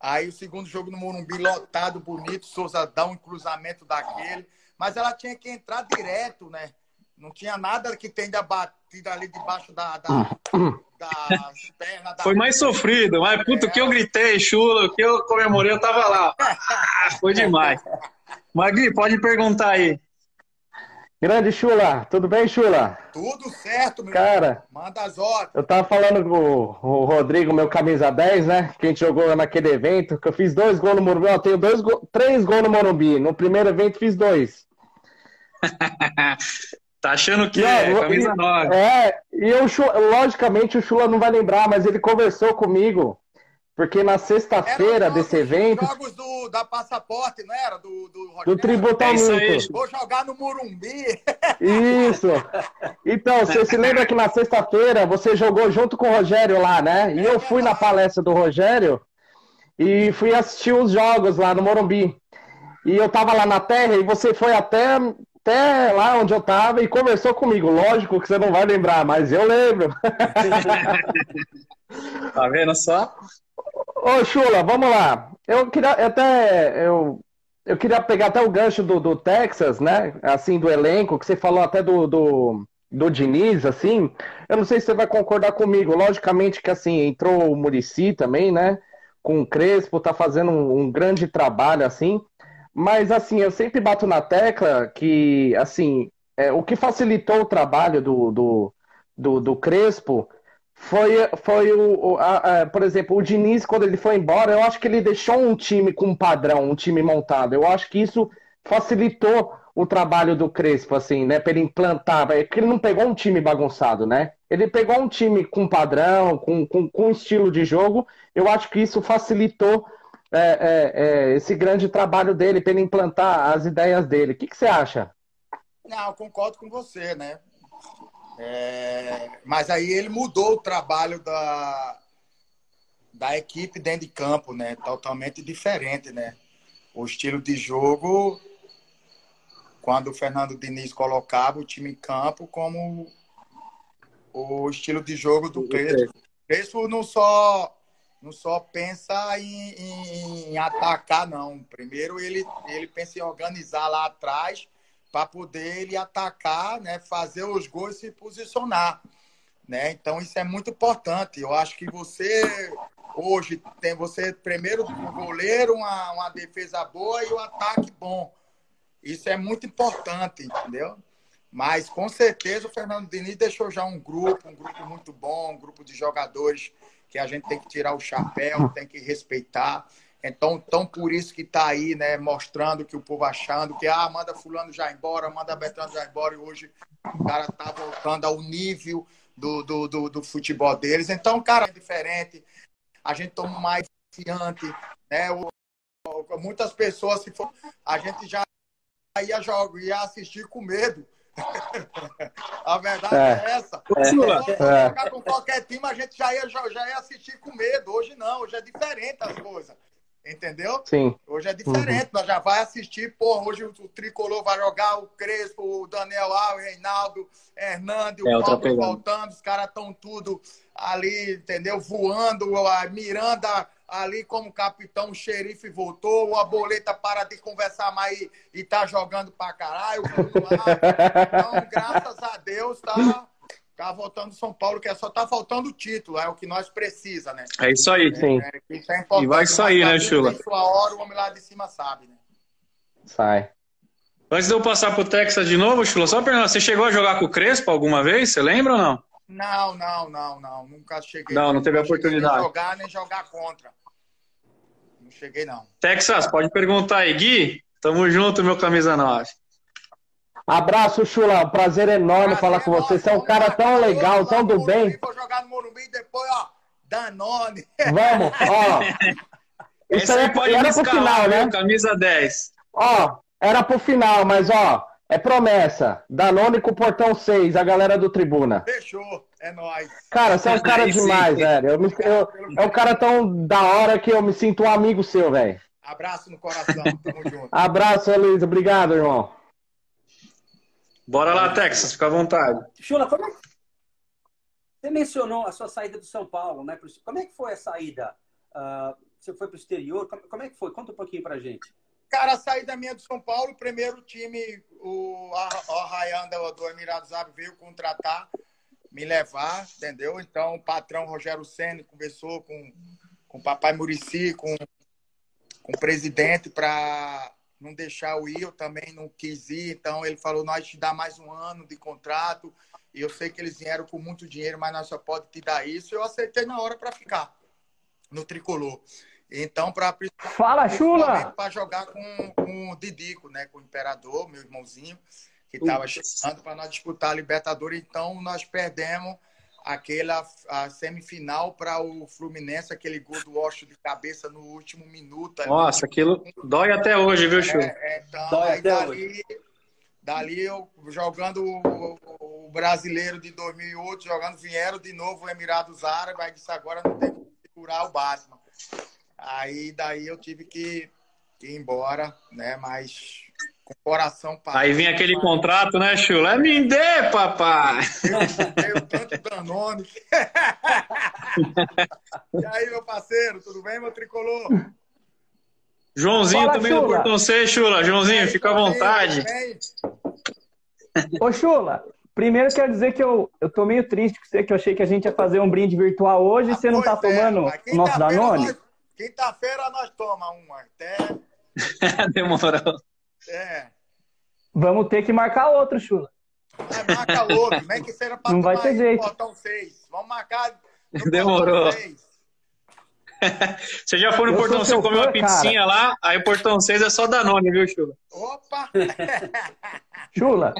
Aí o segundo jogo no Morumbi, lotado, bonito, Souza dá um cruzamento daquele. Mas ela tinha que entrar direto, né? Não tinha nada que tenha batido ali debaixo da, da, das pernas. Da... Foi mais sofrido, mas puto é. que eu gritei, chulo, que eu comemorei, eu tava lá. Ah, foi demais. Magui, pode perguntar aí. Grande Chula, tudo bem, Chula? Tudo certo, meu Cara, Manda as ordens. Eu tava falando com o Rodrigo, meu camisa 10, né? Que a gente jogou naquele evento, que eu fiz dois gols no Morumbi. Eu tenho dois três gols no Morumbi. No primeiro evento fiz dois. Tá achando que é, camisa nova. É, e eu, logicamente o Chula não vai lembrar, mas ele conversou comigo. Porque na sexta-feira desse evento. jogos do, da passaporte, não era? Do, do, do tributamento. É Vou jogar no Murumbi. Isso. Então, você se lembra que na sexta-feira você jogou junto com o Rogério lá, né? E eu fui na palestra do Rogério e fui assistir os jogos lá no Morumbi. E eu tava lá na terra e você foi até até lá onde eu tava e conversou comigo. Lógico que você não vai lembrar, mas eu lembro. tá vendo só? Ô, Chula, vamos lá. Eu queria até. Eu, eu queria pegar até o gancho do, do Texas, né? Assim, do elenco, que você falou até do, do, do Diniz, assim. Eu não sei se você vai concordar comigo. Logicamente que, assim, entrou o Murici também, né? Com o Crespo, tá fazendo um, um grande trabalho, assim. Mas, assim, eu sempre bato na tecla que, assim, é, o que facilitou o trabalho do, do, do, do Crespo foi, foi o, a, a, por exemplo, o Diniz, quando ele foi embora, eu acho que ele deixou um time com padrão, um time montado. Eu acho que isso facilitou o trabalho do Crespo, assim, né? Para ele implantar, é porque ele não pegou um time bagunçado, né? Ele pegou um time com padrão, com, com, com estilo de jogo. Eu acho que isso facilitou é, é, é, esse grande trabalho dele para ele implantar as ideias dele. O que, que você acha? Não, concordo com você, né? É, mas aí ele mudou o trabalho da, da equipe dentro de campo, né? Totalmente diferente, né? O estilo de jogo, quando o Fernando Diniz colocava o time em campo como o estilo de jogo do Crespo. Crespo não só não só pensa em, em, em, atacar, não. Primeiro ele, ele pensa em organizar lá atrás para poder ele atacar, né, fazer os gols e se posicionar. Né? Então isso é muito importante. Eu acho que você hoje tem você primeiro o goleiro, uma, uma defesa boa e o um ataque bom. Isso é muito importante, entendeu? Mas com certeza o Fernando Diniz deixou já um grupo, um grupo muito bom, um grupo de jogadores que a gente tem que tirar o chapéu, tem que respeitar. Então, tão por isso que está aí, né, mostrando que o povo achando que, ah, manda fulano já embora, manda Betano já embora, e hoje o cara tá voltando ao nível do, do, do, do futebol deles. Então, cara, é diferente, a gente toma mais confiante, né, o, muitas pessoas, se for, a gente já ia jogar, ia assistir com medo. A verdade é, é essa. É. Se jogar com qualquer time, a gente já ia, já ia assistir com medo. Hoje não, hoje é diferente as coisas. Entendeu? Sim. Hoje é diferente, uhum. nós já vai assistir, pô, hoje o, Tricolor vai jogar o Crespo, o Daniel Alves, o Reinaldo, Hernando, é, o Paulo voltando, os caras estão tudo ali, entendeu? Voando, a Miranda ali como capitão, o xerife voltou, a boleta para de conversar mais e, e tá jogando pra caralho. Então, graças a Deus, tá tá voltando São Paulo, que é só tá faltando o título, é o que nós precisa, né? É isso aí. Sim. É, é e vai sair, né, Chula? Sua hora, o homem lá de cima sabe, né? Sai. Antes de eu passar pro Texas de novo, Chula, só perguntar, você chegou a jogar com o Crespo alguma vez? Você lembra ou não? Não, não, não, não. Nunca cheguei. Não, não teve a oportunidade. Nem jogar, nem jogar contra. Não cheguei, não. Texas, pode perguntar aí. Gui, tamo junto, meu camisa 9. Abraço, Chula. Um prazer enorme prazer falar com você. Você é um cara tão legal, tão do bem. Vou jogar no Morumbi e depois, ó, Danone. Vamos, ó. Isso aí pode era pro final, né? Camisa 10. Ó, era pro final, mas ó, é promessa. Danone com o portão 6, a galera do Tribuna. Fechou, é nóis. Cara, você é um cara demais, velho. Eu, eu, é um cara tão da hora que eu me sinto um amigo seu, velho. Abraço no coração, tamo junto. Abraço, Luiz. Obrigado, irmão. Bora lá, Texas, fica à vontade. Chula, como é que... Você mencionou a sua saída do São Paulo, né? Como é que foi a saída? Uh, você foi para o exterior? Como, é que foi? Conta um pouquinho para gente. Cara, a saída minha do São Paulo, primeiro time, o Arrayan do, do Emirados Árabes veio contratar, me levar, entendeu? Então, o patrão Rogério Senna conversou com, com o papai Murici, com, com o presidente para não deixar eu ir, eu também não quis ir. Então ele falou: nós te dá mais um ano de contrato. E eu sei que eles vieram com muito dinheiro, mas nós só pode te dar isso. Eu aceitei na hora para ficar no tricolor. Então, para Fala, Chula! Para jogar com, com o Didico, né? Com o Imperador, meu irmãozinho, que estava chegando para nós disputar a Libertadores. Então, nós perdemos aquela a semifinal para o Fluminense, aquele gol do Ocho de cabeça no último minuto. Nossa, aquilo dói até hoje, viu, Chu? É, é, então, dói até dali, hoje. dali eu jogando o, o, brasileiro de 2008, jogando vieram de novo o Emirados Árabes, aí disse agora não tem que segurar o Batman. Aí daí eu tive que, que ir embora, né? Mas com o coração parado. Aí vinha aquele contrato, né, Chula? É me dê, papai! Eu tanto Danone. e aí, meu parceiro, tudo bem, meu tricolor? Joãozinho Fala, também Chula. do Portão C, Chula. Joãozinho, aí, fica à vontade. Ô, Chula, primeiro quero dizer que eu, eu tô meio triste com você, que eu achei que a gente ia fazer um brinde virtual hoje ah, e você não tá é, tomando o nosso Danone? Quinta-feira nós tomamos um até. Demorou. É. Vamos ter que marcar outro, Chula. É, marca outro, nem que seja para Não vai ter jeito. Botão seis. Vamos marcar Demorou. Você já foi no eu Portão 6 comer uma pizzinha lá, aí o Portão 6 é só Danone, viu, Chula? Opa! Chula,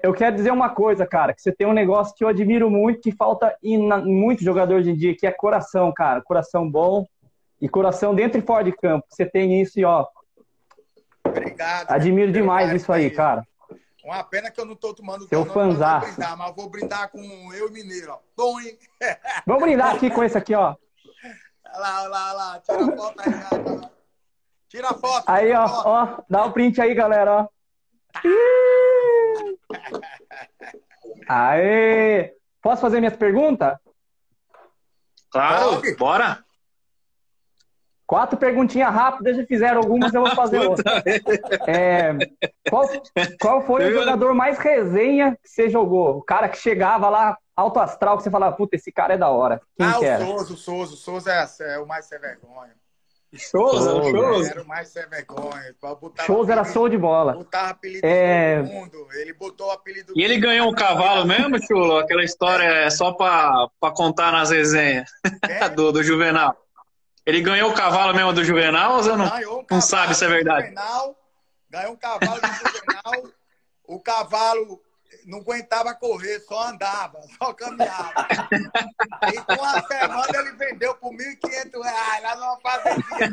eu quero dizer uma coisa, cara, que você tem um negócio que eu admiro muito, que falta em muitos jogadores de dia, que é coração, cara. Coração bom e coração dentro e fora de campo. Você tem isso e, ó... Obrigado. Admiro demais isso aí, cara. Uma pena que eu não tô tomando Seu fãzão. mas vou brindar com eu e Mineiro, ó. Tom, hein? Vamos brindar aqui com esse aqui, ó. Olha lá, olha lá, olha lá. Tira a foto aí, Tira a foto. Aí, ó, foto. ó. Dá o um print aí, galera, ó. Aê! Posso fazer minhas perguntas? Claro, Pode. bora. Quatro perguntinhas rápidas, já fizeram algumas, eu vou fazer outra. É, qual, qual foi o jogador mais resenha que você jogou? O cara que chegava lá, alto astral, que você falava, puta, esse cara é da hora. Quem ah, que o Souza, o Souza. O Souza é, é o mais sem vergonha. Souza, o Souza. Era o mais sem vergonha. Souza era show de bola. Botava apelido é... todo mundo. Ele botou o apelido... E ele ganhou um cavalo mesmo, Chulo? Aquela história é só pra, pra contar nas resenhas é? do, do Juvenal. Ele ganhou o cavalo mesmo do Juvenal ou você não, um não sabe se é verdade? Juvenal, ganhou um cavalo do Juvenal. o cavalo não aguentava correr, só andava, só caminhava. e com uma semana ele vendeu por 1.500 reais lá numa fazendinha.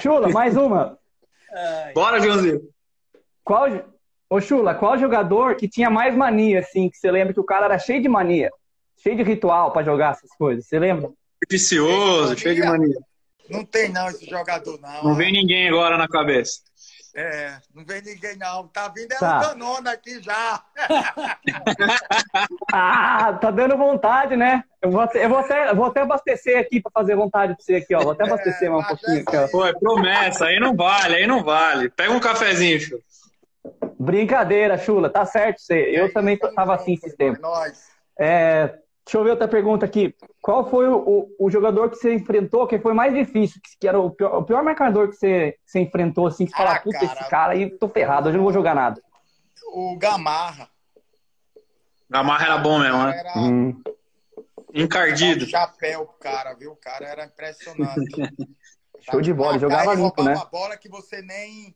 Chula, mais uma. Bora, Joãozinho. Qual, Ô, Chula, qual jogador que tinha mais mania, assim, que você lembra que o cara era cheio de mania? Cheio de ritual para jogar essas coisas, você lembra? Vicioso, cheio de mania. Não tem não esse jogador, não. Não vem ninguém agora na cabeça. É, não vem ninguém não. Tá vindo é tá. um aqui já. ah, tá dando vontade, né? Eu vou, eu vou, até, eu vou até abastecer aqui para fazer vontade pra você aqui, ó. Vou até abastecer é, mais um pouquinho aqui, ó. Pô, é promessa, aí não vale, aí não vale. Pega um cafezinho, Chu. Brincadeira, Chula, tá certo você. Eu é também tava assim esse tempo. É, deixa eu ver outra pergunta aqui. Qual foi o, o, o, jogador que você enfrentou que foi mais difícil? Que era o pior, o pior marcador que você, você enfrentou, assim, que você ah, fala, puta, cara, esse cara aí, tô ferrado, hoje eu não vou jogar nada. O Gamarra. Gamarra era bom mesmo, né? Era... Hum. Encardido. chapéu pro cara, viu? O cara era impressionante. Show de bola, jogava limpo, né? uma bola que você nem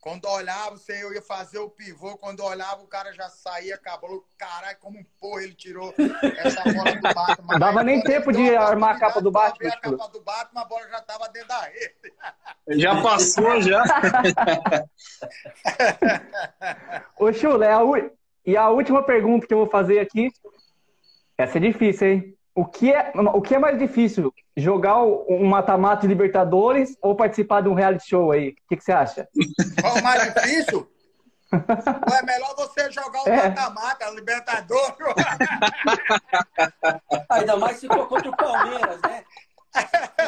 quando olhava, você eu ia fazer o pivô, quando olhava, o cara já saía, acabou. Caralho, como um porra ele tirou essa bola do Batman. Dava nem tempo de armar a capa do Batman. A capa do Batman, a bola já tava dentro da rede. Já passou, já. Ô, Chula, é a u... e a última pergunta que eu vou fazer aqui. Essa é difícil, hein? O que é, o que é mais difícil? Jogar um mata-mata de Libertadores ou participar de um reality show aí? O que, que você acha? Qual o mais difícil? Ou é melhor você jogar o é. mata-mata, Libertadores? Ainda mais se for contra o Palmeiras, né?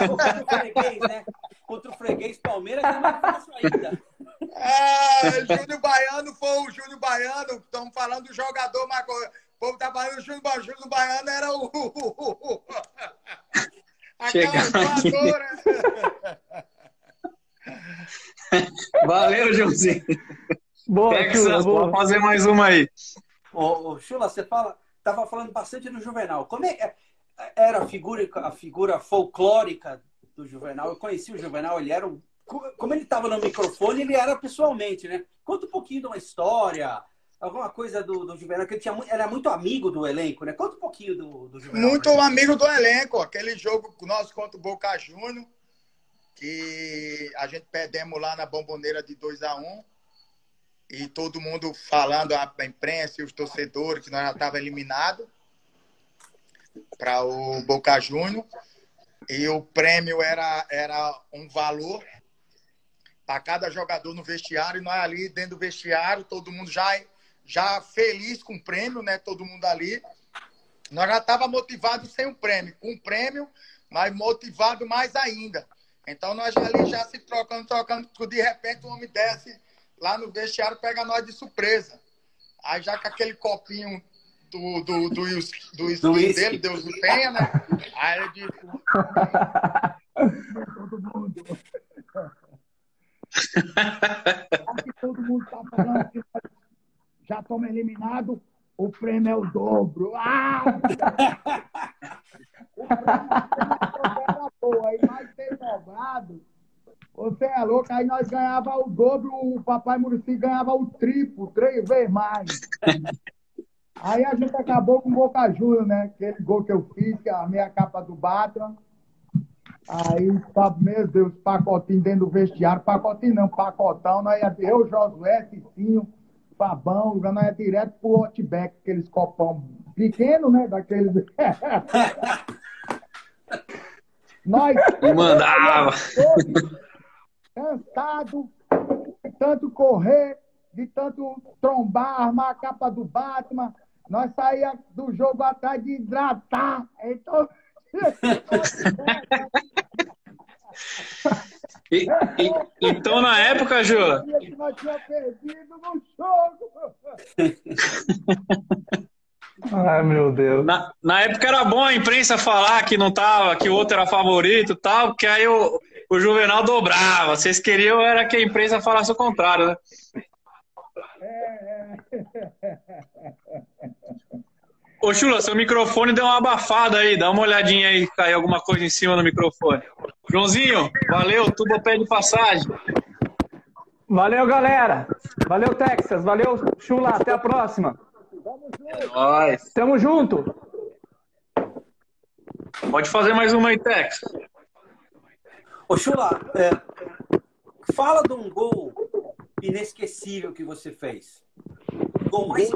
Contra o freguês, né? Contra o freguês Palmeiras é mais fácil ainda. É, Júnior Baiano foi o Júnior Baiano, estamos falando do jogador, mas o povo tá falando o Júnior Baiano, Baiano era o. Chegar Valeu, Joãozinho. Boa, Texas, Chula, vou fazer mais uma aí. Ô, ô, Chula, você fala, tava falando bastante do Juvenal. Como é, é era a figura, a figura folclórica do Juvenal? Eu conheci o Juvenal, ele era um, como ele estava no microfone, ele era pessoalmente, né? Conta um pouquinho de uma história, alguma coisa do, do Juvenal, que ele tinha, era muito amigo do elenco, né? Conta um pouquinho do, do Juvenal. Muito amigo do elenco, aquele jogo nosso contra o Boca Juniors, que a gente perdemos lá na bomboneira de 2 a 1 um, e todo mundo falando, a imprensa e os torcedores, que nós já estávamos eliminados para o Boca Juniors. E o prêmio era, era um valor para cada jogador no vestiário, e nós ali dentro do vestiário, todo mundo já já feliz com o prêmio, né? Todo mundo ali. Nós já estava motivado sem o prêmio. Com o prêmio, mas motivado mais ainda. Então nós ali já se trocando, trocando. De repente o homem desce lá no vestiário, pega nós de surpresa. Aí já com aquele copinho do, do, do, do, do, do dele, Deus o tenha, né? Aí ele disse. todo mundo. Aqui todo mundo tá falando que já estamos eliminados, o prêmio é o dobro. Ah! o prêmio era boa, aí nós tem dobrado. Você é louco, aí nós ganhava o dobro, o papai Murici ganhava o triplo, três vezes mais. Aí a gente acabou com o Boca Juniors, né? Aquele gol que eu fiz, que é a minha capa do Batman. Aí, meu Deus, pacotinho dentro do vestiário, pacotinho não, pacotão, nós ia eu, Josué, Cicinho, Fabão, nós ia direto pro Outback, aqueles copão pequeno, né? Daqueles. nós. Mandava! Cansado, de tanto correr, de tanto trombar, armar a capa do Batman, nós saía do jogo atrás de hidratar. Então. E, e, então, na época, Ju. Nós tínhamos perdido no jogo. Ai, meu Deus. Na, na, época era bom a imprensa falar que não tava, que o outro era favorito e tal, porque aí o, o Juvenal dobrava. Vocês queriam era que a imprensa falasse o contrário, né? É, é. Ô, Chula, seu microfone deu uma abafada aí. Dá uma olhadinha aí, caiu alguma coisa em cima do microfone. Joãozinho, valeu, tubo pé de passagem. Valeu, galera. Valeu, Texas. Valeu, Chula. Até a próxima. É nóis. Tamo junto. Pode fazer mais uma aí, Texas. Ô, Chula, é, fala de um gol inesquecível que você fez. Gol mais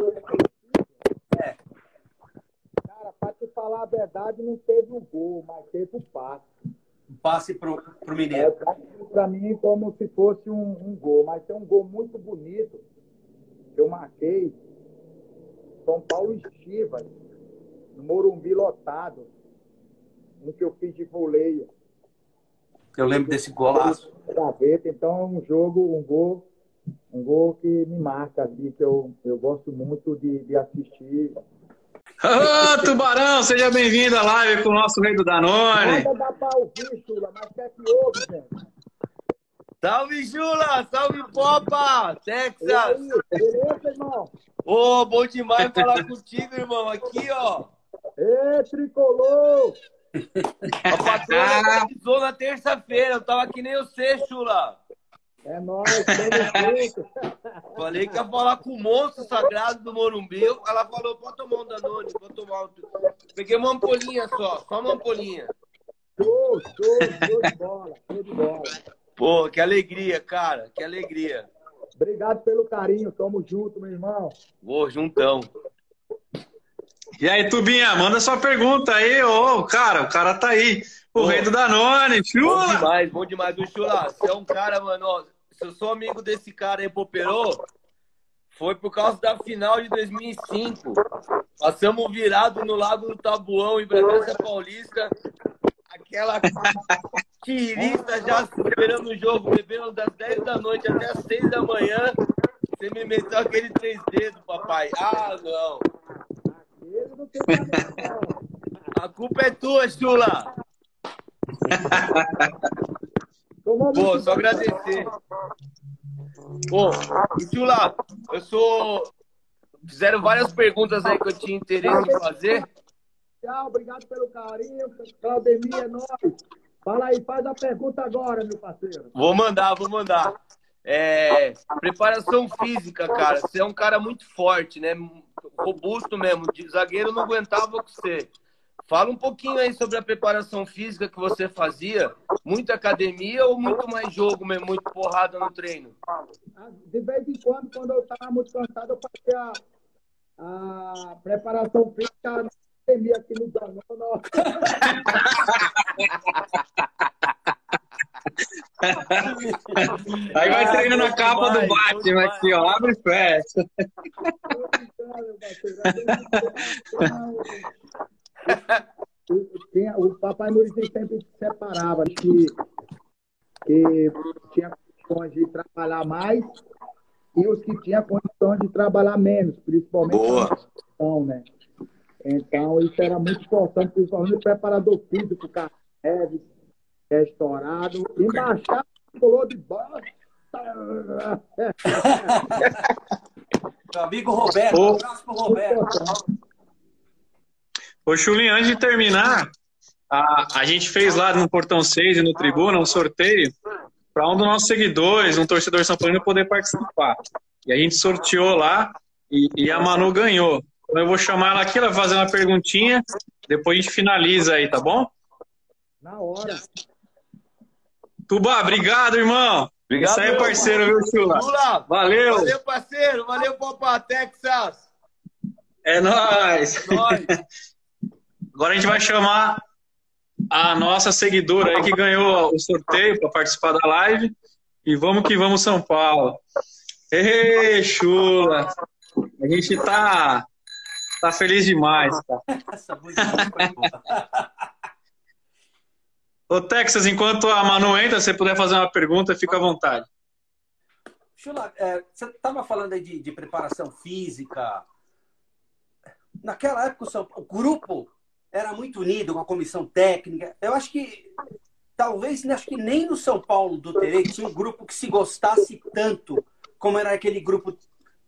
para te falar a verdade, não teve o um gol, mas teve o um passe. Um passe para o Mineiro. É, para mim, como se fosse um, um, gol, mas tem um gol muito bonito que eu marquei. São Paulo e no Morumbi lotado. Um que eu fiz de voleio. Eu lembro desse golaço. Gaveta, então é um jogo, um gol, um gol que me marca, assim, que eu, eu gosto muito de, de assistir Ô, Tubarão, seja bem-vindo à live com o nosso rei do Danone. Manda mas quer que ouve, gente. Salve, Chula! Salve, Popa! Texas! Beleza, irmão? Ô, oh, bom demais falar contigo, irmão. Aqui, ó. Ê, tricolor! A patroa avisou na terça-feira. Eu tava aqui nem você, Chula. É nóis, tamo Falei que ia falar com o monstro sagrado do Morumbi. Ela falou, pode tomar um Danone, pode tomar um... Peguei uma ampolinha só, só uma ampolinha. Show, show, show de bola, show de bola. Pô, que alegria, cara, que alegria. Obrigado pelo carinho, tamo junto, meu irmão. Vou, juntão. E aí, Tubinha, manda sua pergunta aí, ô, cara, o cara tá aí. O Pô, rei do Danone, Chula! Bom demais, bom demais. Do Chula, você é um cara, mano, ó, se eu sou amigo desse cara aí, foi por causa da final de 2005. Passamos virado no Lago do Tabuão, em Bragança Paulista. Aquela tirista já esperando o jogo, bebendo das 10 da noite até as 6 da manhã. Você me meteu aquele três dedos, papai. Ah, não. A culpa é tua, Chula. Pô, só agradecer. Pô, Chula, eu sou. Fizeram várias perguntas aí que eu tinha interesse em fazer. Tchau, obrigado pelo carinho. Claudemir, é nóis. Fala aí, faz a pergunta agora, meu parceiro. Vou mandar, vou mandar. É, preparação física, cara. Você é um cara muito forte, né? Robusto mesmo. De zagueiro não aguentava com você. Fala um pouquinho aí sobre a preparação física que você fazia. Muita academia ou muito mais jogo mesmo, muito porrada no treino? De vez em quando, quando eu estava muito cansado, eu fazia a, a preparação física na academia aqui no Danone. Aí vai treinando na capa do Batman aqui, ó. Abre e fecha tinha, o papai Murici sempre separava que, que tinha condições de trabalhar mais e os que tinham condições de trabalhar menos, principalmente Boa. Questão, né? Então, isso era muito importante, principalmente o preparador físico, Carreves, restaurado, embaixar o color de bosta. Meu amigo Roberto, um abraço pro Roberto. Ô, Chulinho, antes de terminar, a, a gente fez lá no Portão 6 e no Tribuna um sorteio para um dos nossos seguidores, um torcedor São Paulino, poder participar. E a gente sorteou lá e, e, a Manu ganhou. Então eu vou chamar ela aqui, ela vai fazer uma perguntinha, depois a gente finaliza aí, tá bom? Na hora. Tubá, obrigado, irmão. Obrigado. Isso aí é parceiro, viu, Chula? Chula. Valeu. Valeu, parceiro. Valeu, Popa Texas. É nóis. É nóis. Agora a gente vai chamar a nossa seguidora aí que ganhou o sorteio para participar da live. E vamos que vamos, São Paulo. Ei, chula! A gente tá, tá feliz demais, cara. Ô, Texas, enquanto a Manu entra, se você puder fazer uma pergunta, fica à vontade. Chula, é, você estava falando aí de, de, preparação física. Naquela época, o, o grupo era muito unido com a comissão técnica. Eu acho que talvez acho que nem no São Paulo do Tere tinha um grupo que se gostasse tanto como era aquele grupo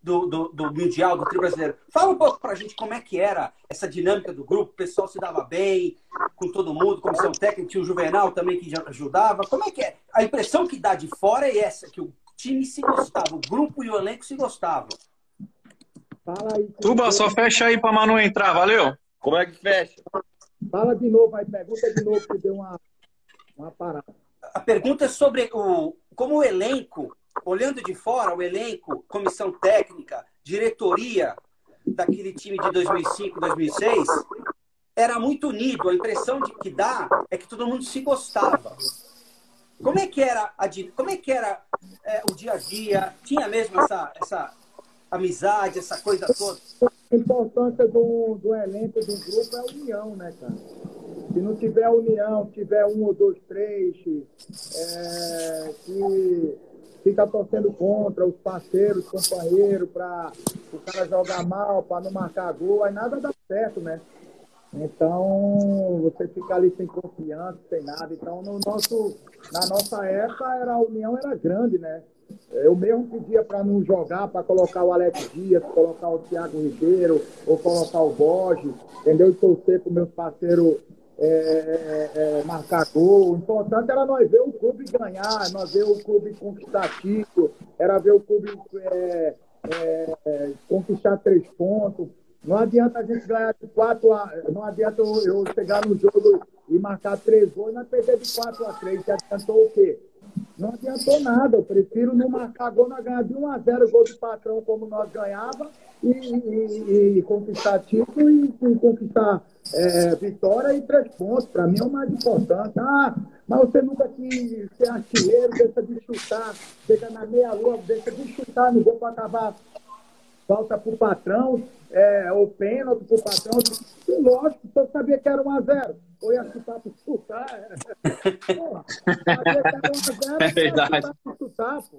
do, do, do Mundial, do Tri Brasileiro. Fala um pouco pra gente como é que era essa dinâmica do grupo, o pessoal se dava bem com todo mundo, comissão técnica, tinha o Juvenal também que ajudava. Como é que é? A impressão que dá de fora é essa, que o time se gostava, o grupo e o elenco se gostavam. Fala aí. Tuba, só fecha aí pra Manu entrar, valeu? Como é que fecha? Fala de novo aí, pergunta de novo que deu uma, uma parada. A pergunta é sobre o, como o elenco, olhando de fora, o elenco, comissão técnica, diretoria daquele time de 2005, 2006, era muito unido. A impressão de que dá é que todo mundo se gostava. Como é que era, a, como é que era é, o dia a dia? Tinha mesmo essa, essa amizade, essa coisa toda? A importância do, do elenco, do grupo é a união, né, cara? Se não tiver união, tiver um ou dois, três, é, que fica torcendo contra os parceiros, companheiros, para o cara jogar mal, para não marcar gol, aí nada dá certo, né? Então, você fica ali sem confiança, sem nada. Então, no nosso, na nossa época, era, a união era grande, né? Eu mesmo pedia para não jogar, para colocar o Alex Dias, colocar o Thiago Ribeiro, ou colocar o Borges, entendeu? E torcer para meus parceiros é, é, é, marcar gol. O importante era nós ver o clube ganhar, nós ver o clube conquistar título, era ver o clube é, é, conquistar três pontos. Não adianta a gente ganhar de 4 a. Não adianta eu, chegar no jogo e marcar três gols nós perder de 4 a 3. Já adiantou o quê? Não adiantou nada. Eu prefiro não marcar gol, nós ganhar de 1 a 0 gol do patrão como nós ganhava e, e, e conquistar título e, e conquistar é, vitória e três pontos. Para mim é o mais importante. Ah, mas você nunca quis ser artilheiro, deixa de chutar, chega na meia-lua, deixa de chutar no gol para acabar. Falta para o patrão, é, ou pênalti para o patrão. E, lógico, eu sabia que era 1 a 0 ou ia chutar para chutar. Pô, sabia que era 1 a 0 é verdade. chutar, pô.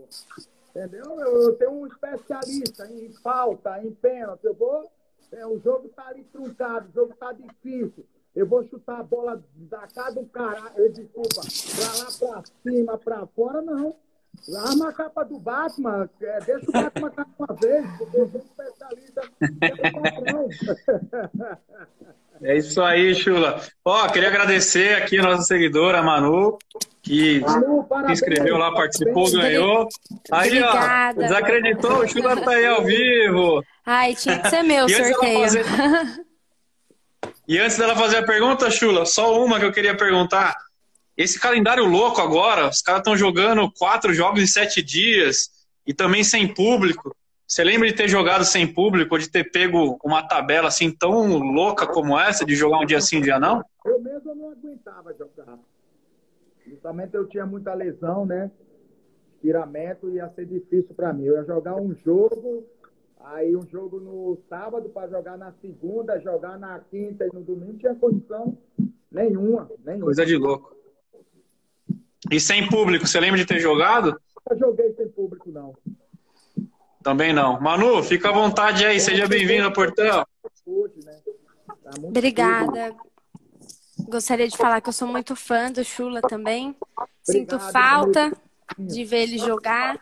Entendeu? Eu tenho um especialista em falta, em pênalti. Eu vou. É, o jogo está ali truncado, o jogo está difícil. Eu vou chutar a bola da casa do caralho, desculpa, para lá para cima, para fora, não. Arma a capa do Batman, é, deixa o Batman cair uma vez, porque eu sou especialista. É isso aí, Chula. Ó, queria agradecer aqui a nossa seguidora, a Manu, que Manu, se inscreveu lá, participou, parabéns. ganhou. Aí, Obrigada, ó, desacreditou, o Chula tá aí ao vivo. Ai, tinha que ser meu sorteio. Fazer... E antes dela fazer a pergunta, Chula, só uma que eu queria perguntar. Esse calendário louco agora, os caras estão jogando quatro jogos em sete dias e também sem público. Você lembra de ter jogado sem público, ou de ter pego uma tabela assim tão louca como essa, de jogar um dia sim, um dia não? Eu mesmo não aguentava jogar. Justamente eu tinha muita lesão, né? Tiramento ia ser difícil para mim. Eu ia jogar um jogo, aí um jogo no sábado para jogar na segunda, jogar na quinta e no domingo, não tinha condição nenhuma, nenhuma. Coisa de louco. E sem público, você lembra de ter jogado? Eu joguei sem público, não. Também não. Manu, fica à vontade aí, seja bem-vindo ao Portão. Obrigada. Gostaria de falar que eu sou muito fã do Chula também. Sinto falta de ver ele jogar.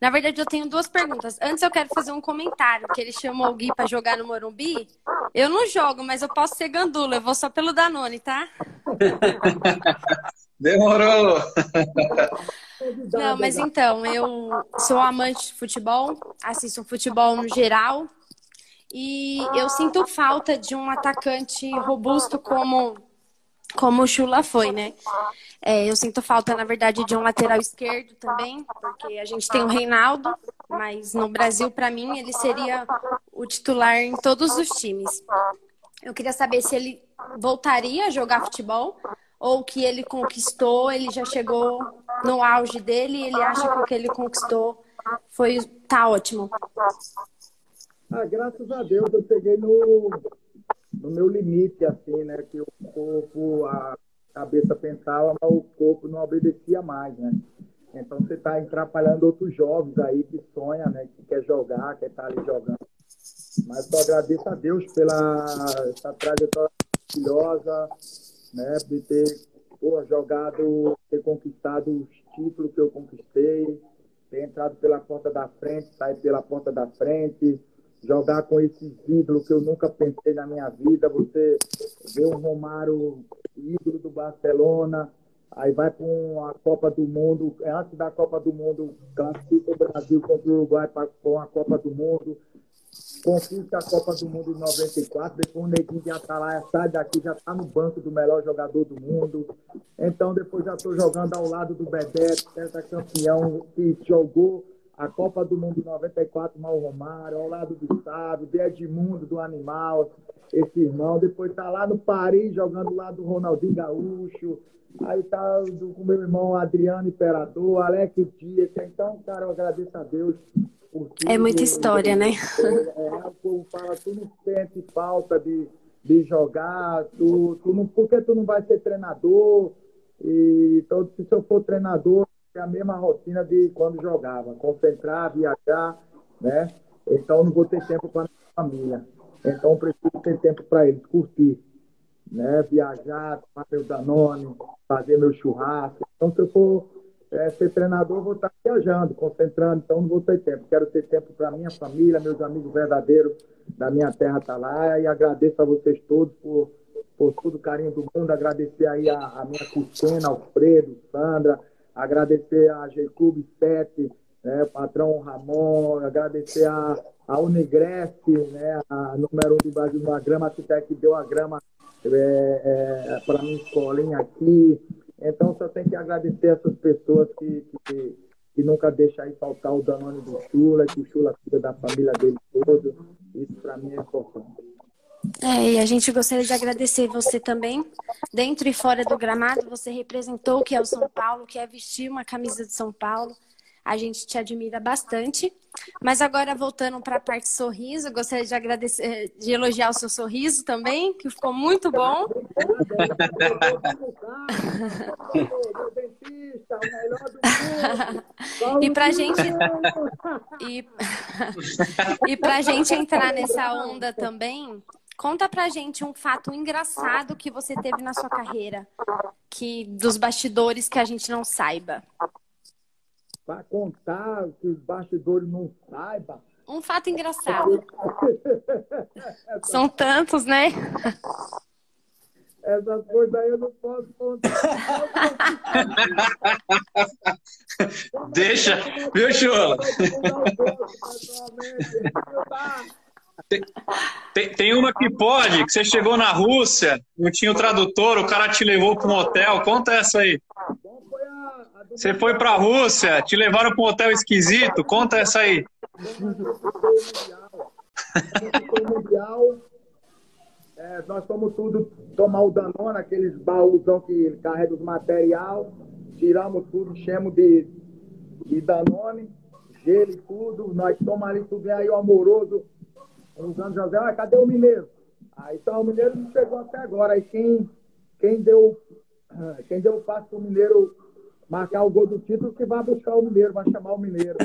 Na verdade, eu tenho duas perguntas. Antes, eu quero fazer um comentário, que ele chamou o Gui para jogar no Morumbi. Eu não jogo, mas eu posso ser gandula. Eu vou só pelo Danone, tá? Demorou! Não, mas então, eu sou amante de futebol, assisto futebol no geral. E eu sinto falta de um atacante robusto como, como o Chula foi, né? É, eu sinto falta, na verdade, de um lateral esquerdo também, porque a gente tem o Reinaldo, mas no Brasil, para mim, ele seria o titular em todos os times. Eu queria saber se ele voltaria a jogar futebol ou que ele conquistou, ele já chegou no auge dele, ele acha que o que ele conquistou foi tá ótimo. Ah, graças a Deus eu cheguei no, no meu limite, assim, né? Que o corpo, a cabeça pensava, mas o corpo não obedecia mais, né? Então você está atrapalhando outros jovens aí que sonha, né? Que quer jogar, quer estar tá ali jogando. Mas só agradeço a Deus pela essa trajetória maravilhosa, né? De ter pô, jogado, ter conquistado os títulos que eu conquistei, ter entrado pela porta da frente, sair pela porta da frente, jogar com esses ídolos que eu nunca pensei na minha vida. Você vê o Romário, ídolo do Barcelona, aí vai para uma Copa do Mundo, antes da Copa do Mundo, classifica o Brasil contra o Uruguai para a Copa do Mundo, conquista a Copa do Mundo em 94, depois o Neguinho de Atalaia sai daqui, já está no banco do melhor jogador do mundo. Então depois já estou jogando ao lado do Bebeto, campeão que jogou a Copa do Mundo 94, Mal Romário, ao lado do Sábio, de Edmundo, do Animal, esse irmão. Depois tá lá no Paris, jogando lá do Ronaldinho Gaúcho. Aí tá do, com meu irmão Adriano Imperador, Alex Dias. Então, cara, eu agradeço a Deus É muita história, né? É, é, o povo fala, tu não sente falta de, de jogar, tu, tu não, tu não vai ser treinador? E, então, se eu for treinador, a mesma rotina de quando jogava, concentrar, viajar, né? Então não vou ter tempo para minha família. Então preciso ter tempo para eles, curtir, né? Viajar, tomar meu Danone, fazer meu churrasco. Então se eu for é, ser treinador, vou estar viajando, concentrando, então não vou ter tempo. Quero ter tempo para minha família, meus amigos verdadeiros da minha terra tá lá e agradeço a vocês todos por, por todo o carinho do mundo, agradecer aí a, a minha Cristina, Alfredo, Sandra, agradecer a G-Clube 7, né, patrão Ramon, agradecer a, a Unigresse, né, a número 1 um do Brasil, a grama que deu a grama é, é, para minha escolinha aqui. Então, só tem que agradecer essas pessoas que, que, que nunca deixam faltar o Danone do Chula, que o Chula cuida da família dele todo. Isso, para mim, é importante. É, e a gente gostaria de agradecer você também. Dentro e fora do gramado, você representou o que é o São Paulo, que é vestir uma camisa de São Paulo. A gente te admira bastante. Mas agora, voltando para a parte sorriso, gostaria de agradecer, de elogiar o seu sorriso também, que ficou muito bom. e para gente e, gente entrar nessa onda também, Conta pra gente um fato engraçado que você teve na sua carreira, que dos bastidores que a gente não saiba. Para contar que os bastidores não saibam. Um fato engraçado. São tantos, né? Essas coisas aí eu não posso contar. Deixa, viu, Chula? Tem, tem, uma que pode, que você chegou na Rússia, não tinha o tradutor, o cara te levou para um hotel. Conta essa aí. Você foi para a Rússia, te levaram para um hotel esquisito. Conta essa aí. mundial, é, nós fomos tudo tomar o Danone, aqueles baúzão que carrega os material, tiramos tudo, enchemos de, de Danone, gelo e tudo, nós tomamos ali tudo, aí o amoroso uns anos José, ah, cadê o Mineiro? Aí então o Mineiro não chegou até agora. Aí quem, quem deu quem deu o passo para o Mineiro marcar o gol do título, que vai buscar o Mineiro, vai chamar o Mineiro.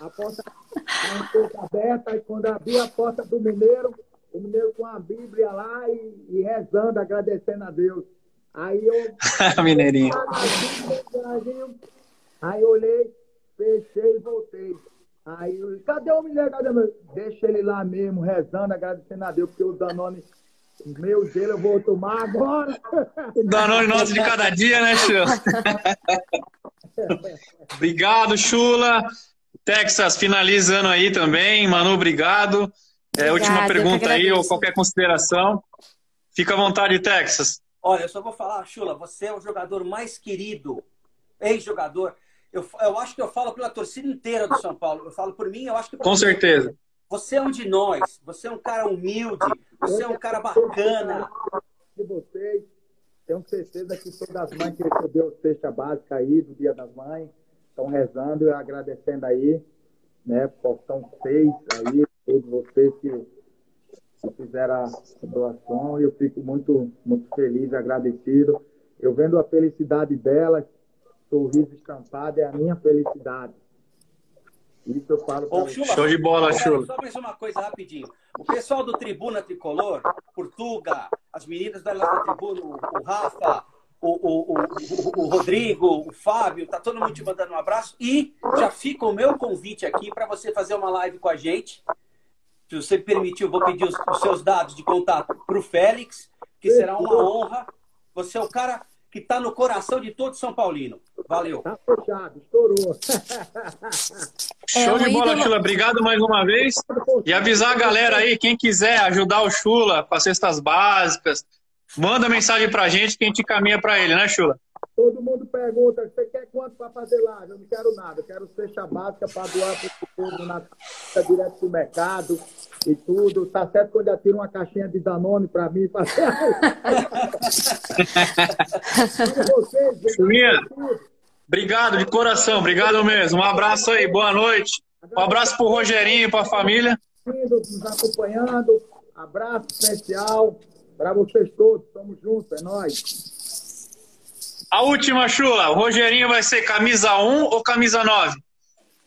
a porta a aberta, e quando abri a porta do Mineiro, o Mineiro com a Bíblia lá e, e rezando, agradecendo a Deus. Aí eu. Mineirinho. Aí eu olhei, fechei e voltei. Aí eu, cadê o menino? Cadê o meu? Deixa ele lá mesmo, rezando, agradecendo a Deus, porque o Danone, meu dele, eu vou tomar agora. Danone nosso de cada dia, né, Chula? obrigado, Chula. Texas finalizando aí também. Manu, obrigado. É, última pergunta aí, ou qualquer consideração. Fica à vontade, Texas. Olha, eu só vou falar, Chula, você é o jogador mais querido, ex-jogador eu, eu acho que eu falo pela torcida inteira do São Paulo. Eu falo por mim, eu acho que. Com certeza. Você é um de nós. Você é um cara humilde. Você é um cara bacana. De vocês, tenho certeza que todas as mães que recebeu a cesta básica aí do Dia das Mães estão rezando e agradecendo aí, né? Portão 6 aí, todos vocês que fizeram a doação e eu fico muito, muito feliz, agradecido. Eu vendo a felicidade delas, sorriso estampado é a minha felicidade. Isso eu falo Ô, Chula, Show de bola, Chula. Só mais uma coisa rapidinho. O pessoal do Tribuna Tricolor, Portuga, as meninas da Tribuna, o Rafa, o, o, o, o, Rodrigo, o Fábio, tá todo mundo te mandando um abraço. E já fica o meu convite aqui para você fazer uma live com a gente. Se você permitir, eu vou pedir os, os seus dados de contato para o Félix, que será uma honra. Você é o cara que está no coração de todo São Paulino. Valeu. Tá fechado, estourou. Show de bola, Chula. Obrigado mais uma vez. E avisar a galera aí, quem quiser ajudar o Chula com as cestas básicas, manda mensagem pra gente que a gente caminha pra ele, né, Chula? Todo mundo pergunta, você quer quanto para fazer lá? Eu não quero nada, eu quero cesta básica para doar para o povo na direto do mercado e tudo. Tá certo quando eu tiro uma caixinha de Danone para mim. Pra... Chulinha, obrigado de coração, obrigado mesmo. Um abraço aí, boa noite. Um abraço pro Rogerinho e pra família. Nos acompanhando, abraço especial para vocês todos. Tamo juntos, é nóis. A última, Chula. O Rogerinho vai ser camisa 1 ou camisa 9?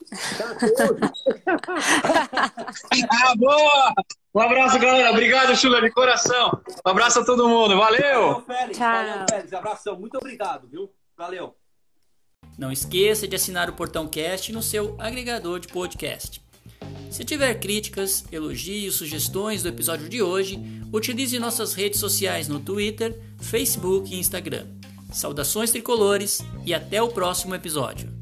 ah, boa! Um abraço, galera. Obrigado, Chula, de coração. Um abraço a todo mundo. Valeu! Valeu, Félix. Tchau. Valeu, Félix. Abração. Muito obrigado, viu? Valeu. Não esqueça de assinar o Portão Cast no seu agregador de podcast. Se tiver críticas, elogios, sugestões do episódio de hoje, utilize nossas redes sociais no Twitter, Facebook e Instagram. Saudações tricolores e até o próximo episódio.